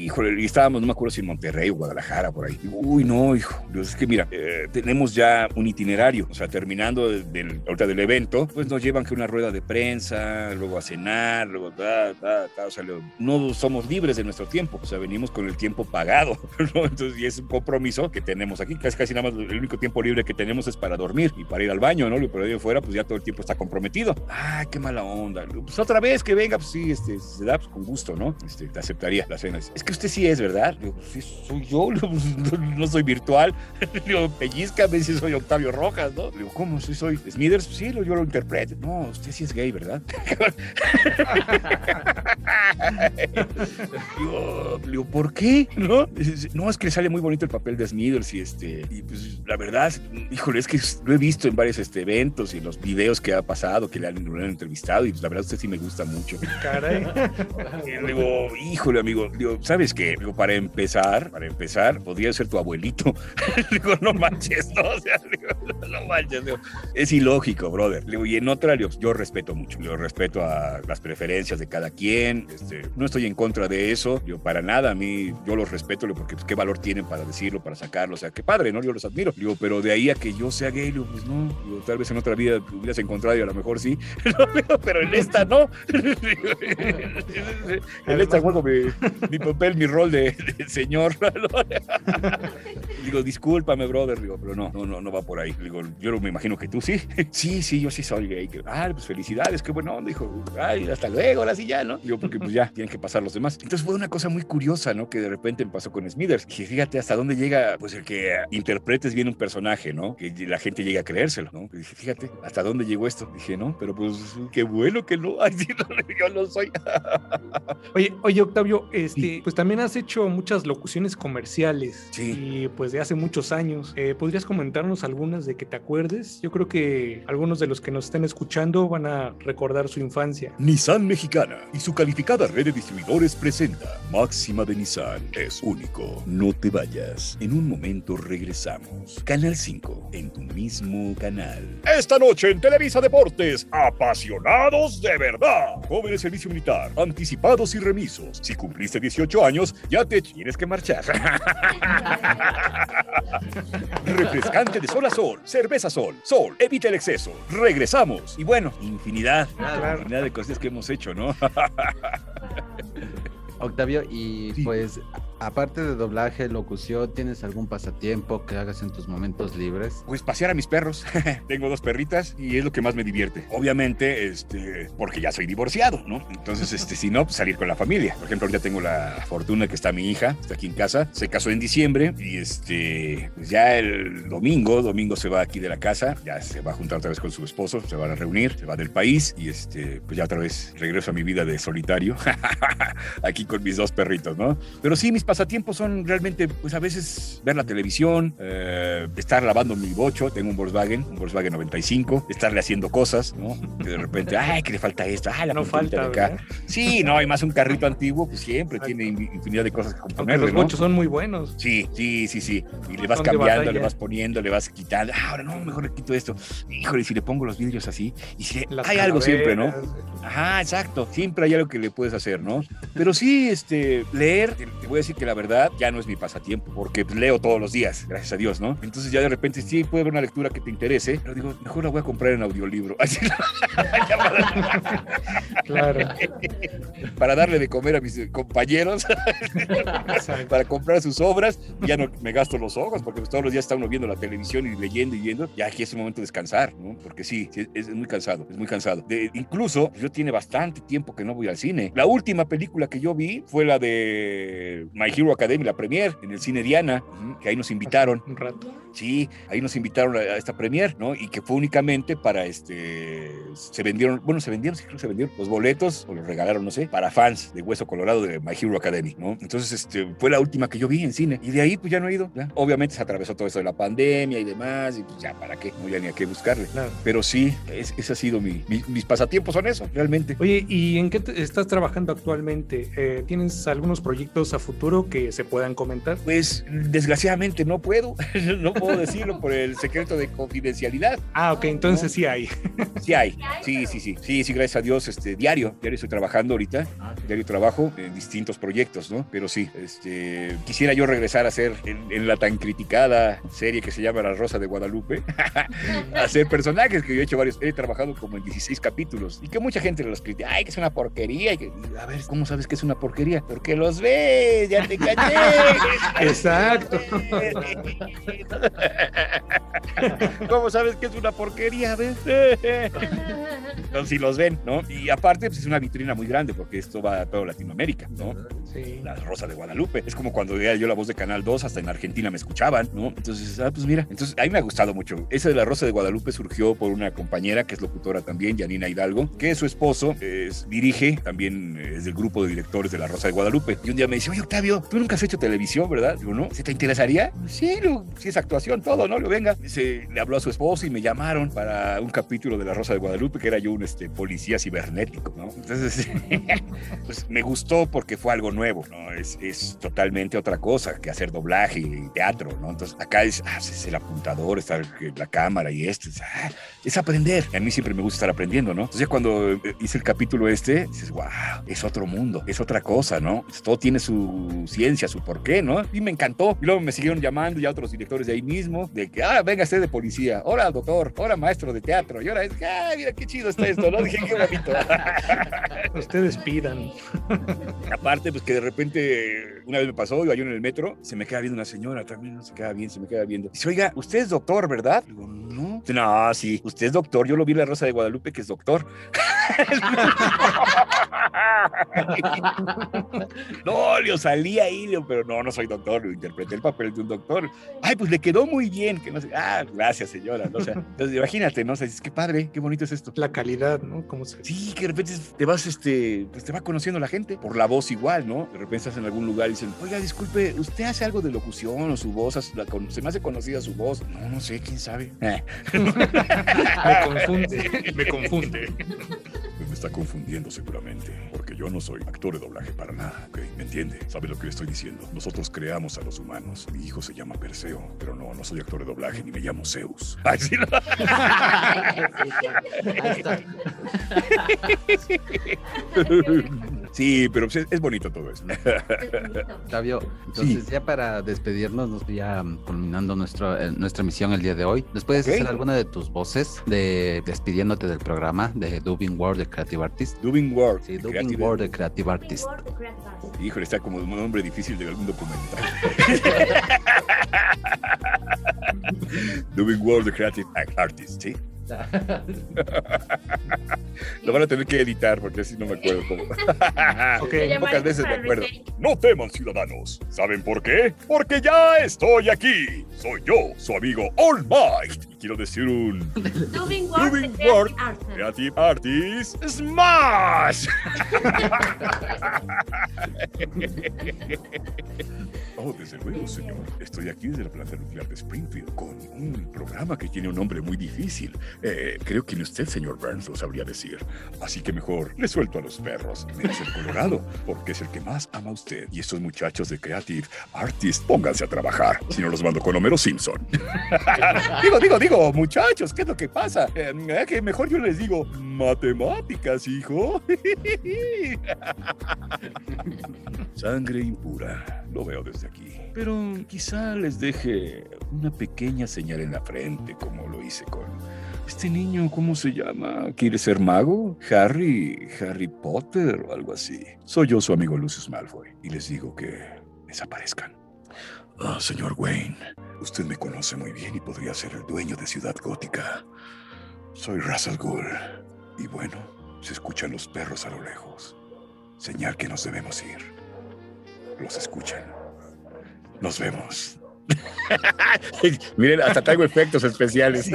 Híjole, y estábamos, no me acuerdo si en Monterrey o Guadalajara, por ahí. Uy, no, hijo, es que mira, eh, tenemos ya un itinerario, o sea, terminando del, ahorita del evento, pues nos llevan que una rueda de prensa, luego a cenar, luego ta, ta, ta, o sea, no somos libres de nuestro tiempo, o sea, venimos con el tiempo pagado, ¿no? Entonces, y es un compromiso que tenemos aquí, casi, casi nada más el único tiempo libre que tenemos es para dormir y para ir al baño, ¿no? Pero ahí afuera, pues ya todo el tiempo está comprometido. Ah, qué mala onda. Pues otra vez que venga, pues sí, este, se da pues, con gusto, ¿no? Este, te aceptaría la cena. Es que usted sí es, ¿verdad? Digo, pues sí, soy yo, no, soy virtual. Digo, pellizcame si soy Octavio Rojas, ¿no? Digo, ¿cómo? ¿Sí soy Smithers? Sí, yo lo interpreto. No, usted sí es gay, ¿verdad? digo, digo, ¿por qué? ¿No? No, es que le sale muy bonito el papel de Smithers y este, y pues la verdad, híjole, es que lo he visto en varios este, eventos y los videos que ha pasado, que le han, entrevistado y pues la verdad usted sí me gusta mucho. Caray. Digo, híjole, amigo, digo, ¿sabes qué? Digo, para empezar, para empezar, podría ser tu abuelito. digo, no manches, no, o sea, digo, no manches, digo, es ilógico, brother. Digo, y en otra, digo, yo respeto mucho, yo respeto a las preferencias de cada quien, este, no estoy en contra de eso, digo, para nada, a mí, yo los respeto, porque pues, qué valor tienen para decirlo, para sacarlo, o sea, qué padre, ¿no? Yo los admiro, digo, pero de ahí a que yo sea gay, digo, pues no, digo, tal vez en otra vida hubieras encontrado y a lo mejor sí, pero en esta no. en esta juego mi, mi, papel, mi rol de, señor. digo, discúlpame, brother, digo, pero no, no, no, no va por ahí. Digo, yo me imagino que tú sí. sí, sí, yo sí soy gay. Ah, pues felicidades, qué bueno. Dijo, ay, hasta luego, ahora sí ya, ¿no? Digo, porque pues ya tienen que pasar los demás. Entonces fue una cosa muy curiosa, ¿no? Que de repente me pasó con Smithers. Y fíjate hasta dónde llega, pues el que interpretes bien un personaje, ¿no? Que la gente llegue a creérselo, ¿no? Y dije, fíjate, hasta dónde llegó esto. Dije, no, pero pues qué bueno que no. Ay, sí, yo no soy. oye, oye, Octavio, este, pues también has hecho muchas locuciones comerciales. Sí. Y pues de hace muchos años. Eh, ¿Podrías comentarnos algunas de que te acuerdes? Yo creo que algunos de los que nos estén escuchando van a recordar su infancia. Nissan Mexicana y su calificada red de distribuidores presenta Máxima de Nissan es único. No te vayas. En un momento regresamos. Canal 5 en tu mismo canal. Esta noche en Televisa Deportes, apasionados de verdad. Jóvenes servicio militar, anticipados y remisos. Si cumpliste 18 años, ya te tienes que marchar. Refrescante de sol a sol, cerveza sol, sol, evita el exceso. Regresamos. Y bueno, infinidad, infinidad de cosas que hemos hecho, ¿no? Octavio, y pues aparte de doblaje, locución, ¿tienes algún pasatiempo que hagas en tus momentos libres? Pues pasear a mis perros. Tengo dos perritas y es lo que más me divierte. Obviamente, este, porque ya soy divorciado, ¿no? Entonces, este, si no, pues salir con la familia. Por ejemplo, ahorita tengo la fortuna que está mi hija, está aquí en casa, se casó en diciembre y este, pues ya el domingo, domingo se va aquí de la casa, ya se va a juntar otra vez con su esposo, se van a reunir, se va del país y este, pues ya otra vez regreso a mi vida de solitario. aquí con mis dos perritos, ¿no? Pero sí, mis pasatiempos son realmente, pues a veces ver la televisión, eh, estar lavando mi bocho, tengo un Volkswagen, un Volkswagen 95, estarle haciendo cosas, ¿no? Que de repente, ay, que le falta esto, ay, la no falta de acá. Sí, no, hay más un carrito antiguo, pues siempre tiene infinidad de cosas que componerle, Los bochos son muy buenos. Sí, sí, sí, sí. Y le vas cambiando, le vas poniendo, le vas quitando. Ah, ahora no, mejor le quito esto. Híjole, si le pongo los vidrios así, y si hay algo siempre, ¿no? Ajá, exacto. Siempre hay algo que le puedes hacer, ¿no? Pero sí, este, leer, te, voy a decir que la verdad ya no es mi pasatiempo, porque leo todos los días, gracias a Dios, ¿no? Entonces ya de repente sí puede haber una lectura que te interese, pero digo, mejor la voy a comprar en audiolibro. claro. Para darle de comer a mis compañeros, para comprar sus obras, ya no me gasto los ojos, porque todos los días está uno viendo la televisión y leyendo y viendo, ya aquí es un momento de descansar, ¿no? Porque sí, es, muy cansado, es muy cansado. De, incluso yo tiene bastante tiempo que no voy al cine. La última película que yo vi fue la de My Hero Academy, la premier, en el cine Diana, que ahí nos invitaron. Un rato. Sí, ahí nos invitaron a esta premier, ¿no? Y que fue únicamente para este. Se vendieron, bueno, se vendieron, sí creo que se vendieron los boletos, o los regalaron, no sé, para fans de Hueso Colorado de My Hero Academy, ¿no? Entonces, este, fue la última que yo vi en cine. Y de ahí, pues ya no he ido. Obviamente se atravesó todo esto de la pandemia y demás, y pues ya, ¿para qué? No ya ni a qué buscarle. Pero sí, ese ha sido mi, mis pasatiempos, son eso, realmente. Oye, ¿y en qué estás trabajando actualmente? Eh, ¿Tienes algunos proyectos a futuro que se puedan comentar? Pues desgraciadamente no puedo, no puedo decirlo por el secreto de confidencialidad. Ah, ok, entonces sí hay. Sí hay, sí, sí, sí. Sí, sí, gracias a Dios, este, diario, diario estoy trabajando ahorita, diario trabajo en distintos proyectos, ¿no? Pero sí, este, quisiera yo regresar a hacer en, en la tan criticada serie que se llama La Rosa de Guadalupe, hacer personajes que yo he hecho varios, he trabajado como en 16 capítulos y que mucha gente los critica, ay, que es una porquería, y que, a ver, ¿cómo sabes que es una porquería? Porque los ves, ya te caché. Exacto. ¿Cómo sabes que es una porquería? ¿Ves? Entonces, si los ven, ¿no? Y aparte, pues es una vitrina muy grande porque esto va a toda Latinoamérica, ¿no? Sí. La Rosa de Guadalupe. Es como cuando veía yo la voz de Canal 2, hasta en Argentina me escuchaban, ¿no? Entonces, ah, pues mira. Entonces, a mí me ha gustado mucho. Esa de la Rosa de Guadalupe surgió por una compañera que es locutora también, Janina Hidalgo, que su esposo es, dirige, también es del grupo de directores de la Rosa de Guadalupe. Y un día me dice, oye, Octavio, tú nunca has hecho televisión, ¿verdad? Digo, ¿no? ¿Se te interesaría? Sí, lo, sí es actuación, todo, ¿no? Lo venga. Dice, le habló a su esposo y me llamaron para un capítulo de la Rosa de Guadalupe, que era yo un este, policía cibernético, ¿no? Entonces, pues me gustó porque fue algo nuevo, ¿no? Es, es totalmente otra cosa que hacer doblaje y teatro, ¿no? Entonces, acá es, ah, el apuntador, está la cámara y esto, es, ah, es aprender. A mí siempre me gusta estar aprendiendo, ¿no? Entonces, ya cuando eh, hice el capítulo este, dices, wow, es otro mundo, es otra cosa, ¿no? Todo tiene su ciencia, su porqué, ¿no? Y me encantó. Y luego me siguieron llamando ya otros directores de ahí mismo, de que, ah, venga usted de policía, ahora doctor, ahora maestro de teatro, y ahora es, ah, mira qué chido está esto, ¿no? Dije, qué bonito. Ustedes pidan. Aparte, pues que de repente, una vez me pasó, iba yo en el metro, se me queda viendo una señora también, no se queda bien, se me queda viendo. Dice, oiga, usted es doctor, ¿verdad? Digo, no. No, sí, usted es doctor, yo lo vi en la Rosa de Guadalupe, que es doctor. no, Leo, salí ahí, Leo, pero no, no soy doctor, Leo, interpreté el papel de un doctor. Ay, pues le quedó muy bien, que no sé, ah, gracias, señora, ¿no? O sea, entonces imagínate, ¿no? O sea, dices, qué padre, qué bonito es esto. La calidad, ¿no? ¿Cómo se Sí, que de repente te vas, este, pues te va conociendo la gente por la voz igual, ¿no? De repente estás en algún lugar y dicen, oiga, disculpe, ¿usted hace algo de locución o su voz, se me hace conocida su voz? No, no sé, quién sabe. Me confunde, me confunde. Me está confundiendo seguramente, porque yo no soy actor de doblaje para nada, ¿ok? ¿Me entiende? ¿Sabe lo que le estoy diciendo? Nosotros creamos a los humanos. Mi hijo se llama Perseo, pero no, no soy actor de doblaje ni me llamo Zeus. Ay, sí, no. Sí, pero pues, es, es bonito todo eso. Octavio, entonces ya para despedirnos, nos- ya mm, culminando nuestro, eh, nuestra emisión el día de hoy, ¿nos puedes hacer alguna de tus voces de despidiéndote del programa de Dubbing World de Creative Artist? Dubbing World. Sí, de Dubbing Creative- World de Creative Artist. Híjole, está como un nombre difícil de algún documental. Doing World the Creative Artist, ¿sí? Lo van a tener que editar porque así no me acuerdo cómo. Ok. Pocas veces me acuerdo. No teman, ciudadanos. ¿Saben por qué? Porque ya estoy aquí. Soy yo, su amigo All Might. Y quiero decir un Doing Doing World Creative Artist Smash. Oh, desde luego, señor. Estoy aquí desde la planta nuclear de Springfield con un programa que tiene un nombre muy difícil. Eh, creo que ni usted, señor Burns, lo sabría decir. Así que mejor le suelto a los perros. Me hace el Colorado, porque es el que más ama a usted. Y estos muchachos de Creative Artist, pónganse a trabajar. Si no, los mando con Homero Simpson. digo, digo, digo, muchachos, ¿qué es lo que pasa? Eh, eh, que mejor yo les digo matemáticas, hijo. Sangre impura. Lo veo desde aquí. Pero quizá les deje una pequeña señal en la frente, como lo hice con este niño, ¿cómo se llama? ¿Quiere ser mago? Harry, Harry Potter o algo así. Soy yo, su amigo Lucius Malfoy, y les digo que desaparezcan. Ah, señor Wayne, usted me conoce muy bien y podría ser el dueño de Ciudad Gótica. Soy Russell Gould. Y bueno, se escuchan los perros a lo lejos. Señal que nos debemos ir. Los escuchan. Nos vemos. Miren, hasta traigo efectos especiales.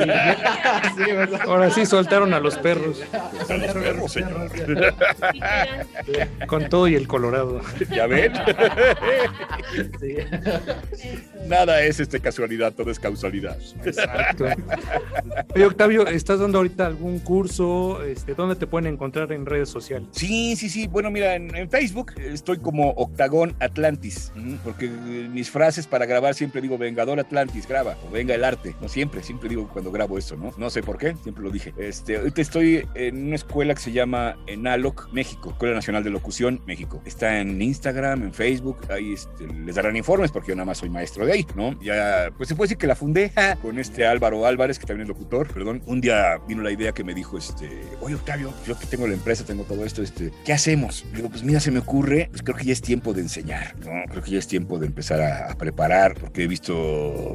Ahora sí soltaron a los perros. A los perros, señor. Con todo y el colorado. ¿Ya ven? Nada es este casualidad, todo es causalidad. Exacto. Oye, Octavio, ¿estás dando ahorita algún curso? Este, ¿Dónde te pueden encontrar en redes sociales? Sí, sí, sí. Bueno, mira, en, en Facebook estoy como Octagón Atlantis, porque mis frases para grabar siempre digo Atlantis, graba, o venga el arte. No siempre, siempre digo cuando grabo eso, ¿no? No sé por qué, siempre lo dije. Este, ahorita estoy en una escuela que se llama Enaloc, México, Escuela Nacional de Locución, México. Está en Instagram, en Facebook, ahí este, les darán informes porque yo nada más soy maestro de ahí, ¿no? Ya, pues se puede decir que la fundé con este Álvaro Álvarez, que también es locutor, perdón. Un día vino la idea que me dijo, este, oye Octavio, yo que tengo la empresa, tengo todo esto, este, ¿qué hacemos? digo, pues mira, se me ocurre, pues creo que ya es tiempo de enseñar, ¿no? Creo que ya es tiempo de empezar a preparar, porque he visto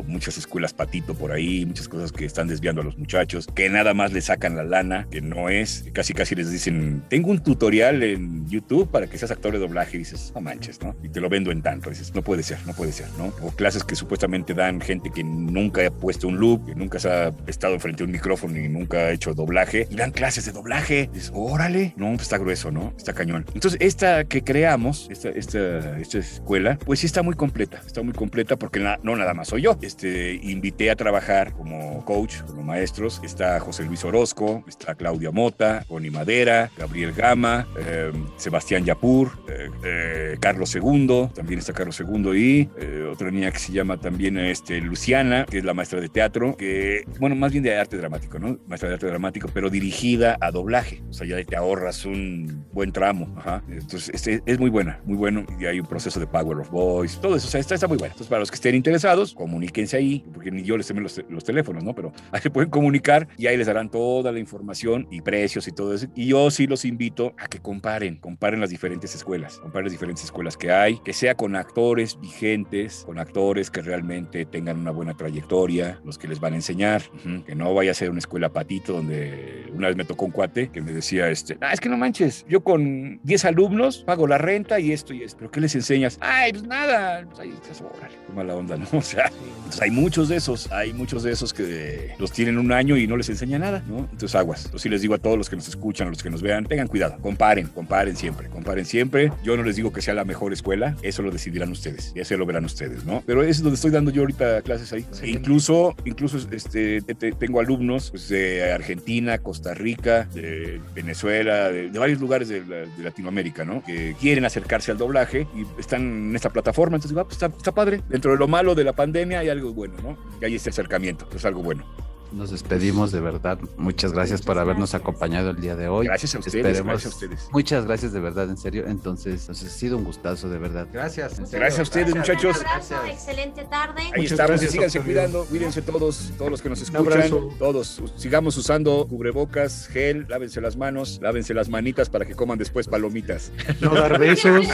muchas escuelas patito por ahí, muchas cosas que están desviando a los muchachos, que nada más le sacan la lana, que no es, casi casi les dicen, tengo un tutorial en YouTube para que seas actor de doblaje, dices, no manches, ¿no? Y te lo vendo en tanto, dices, no puede ser, no puede ser, ¿no? O clases que supuestamente dan gente que nunca ha puesto un loop, que nunca se ha estado frente a un micrófono y nunca ha hecho doblaje, y dan clases de doblaje, dices, órale, no, pues está grueso, ¿no? Está cañón. Entonces, esta que creamos, esta, esta, esta escuela, pues sí está muy completa, está muy completa porque na- no nada más soy yo. Este, invité a trabajar como coach, como maestros, está José Luis Orozco, está Claudia Mota, Connie Madera, Gabriel Gama, eh, Sebastián Yapur, eh, eh, Carlos II, también está Carlos II y eh, otra niña que se llama también este, Luciana, que es la maestra de teatro, que, bueno, más bien de arte dramático, ¿no? Maestra de arte dramático, pero dirigida a doblaje. O sea, ya te ahorras un buen tramo. Ajá. Entonces, este, es muy buena, muy bueno. Y hay un proceso de Power of Voice, todo eso. O sea, está, está muy buena. Entonces, para los que estén interesados, comuníquense ahí, porque ni yo les tengo los, teléfonos, ¿no? Pero ahí se pueden comunicar y ahí les darán toda la información y precios y todo eso. Y yo sí los invito a que comparen, comparen las diferentes escuelas, comparen las diferentes escuelas que hay, que sea con actores vigentes, con actores que realmente tengan una buena trayectoria, los que les van a enseñar, que no vaya a ser una escuela patito donde una vez me tocó un cuate que me decía, este, ah, es que no manches, yo con 10 alumnos pago la renta y esto y esto, pero ¿qué les enseñas? Ay, pues nada, pues ahí estás, órale, qué mala onda, ¿no? O sea, entonces hay muchos de esos, hay muchos de esos que los tienen un año y no les enseña nada, ¿no? Entonces aguas. Sí les digo a todos los que nos escuchan, a los que nos vean, tengan cuidado, comparen, comparen siempre, comparen siempre. Yo no les digo que sea la mejor escuela, eso lo decidirán ustedes, y eso lo verán ustedes, ¿no? Pero eso es donde estoy dando yo ahorita clases ahí. E incluso, incluso este, te- te- tengo alumnos pues, de Argentina, Costa Rica, de Venezuela, de, de varios lugares de, la- de Latinoamérica, ¿no? Que quieren acercarse al doblaje y están en esta plataforma. Entonces digo, ah, pues está, está padre. Dentro de lo malo de la pandemia hay algo bueno, ¿no? Y hay este acercamiento, es algo bueno. Nos despedimos de verdad. Muchas gracias por habernos acompañado el día de hoy. Gracias a ustedes, Esperemos- gracias a ustedes. Muchas gracias de verdad, en serio. Entonces, nos ha sido un gustazo de verdad. Gracias. Gracias a ustedes, muchachos. Un abrazo, excelente tarde. Ahí estamos, síganse cuidando, cuídense todos, todos los que nos escuchan, abrazo. todos, sigamos usando cubrebocas, gel, lávense las manos, lávense las manitas para que coman después palomitas. No dar besos.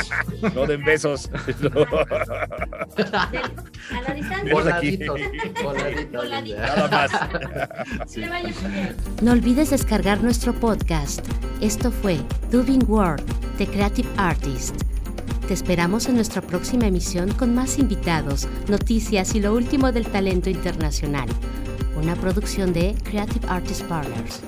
No den besos. A la distancia. Nada más. No olvides descargar nuestro podcast. Esto fue Dubing World, The Creative Artist. Te esperamos en nuestra próxima emisión con más invitados, noticias y lo último del talento internacional. Una producción de Creative Artist Partners.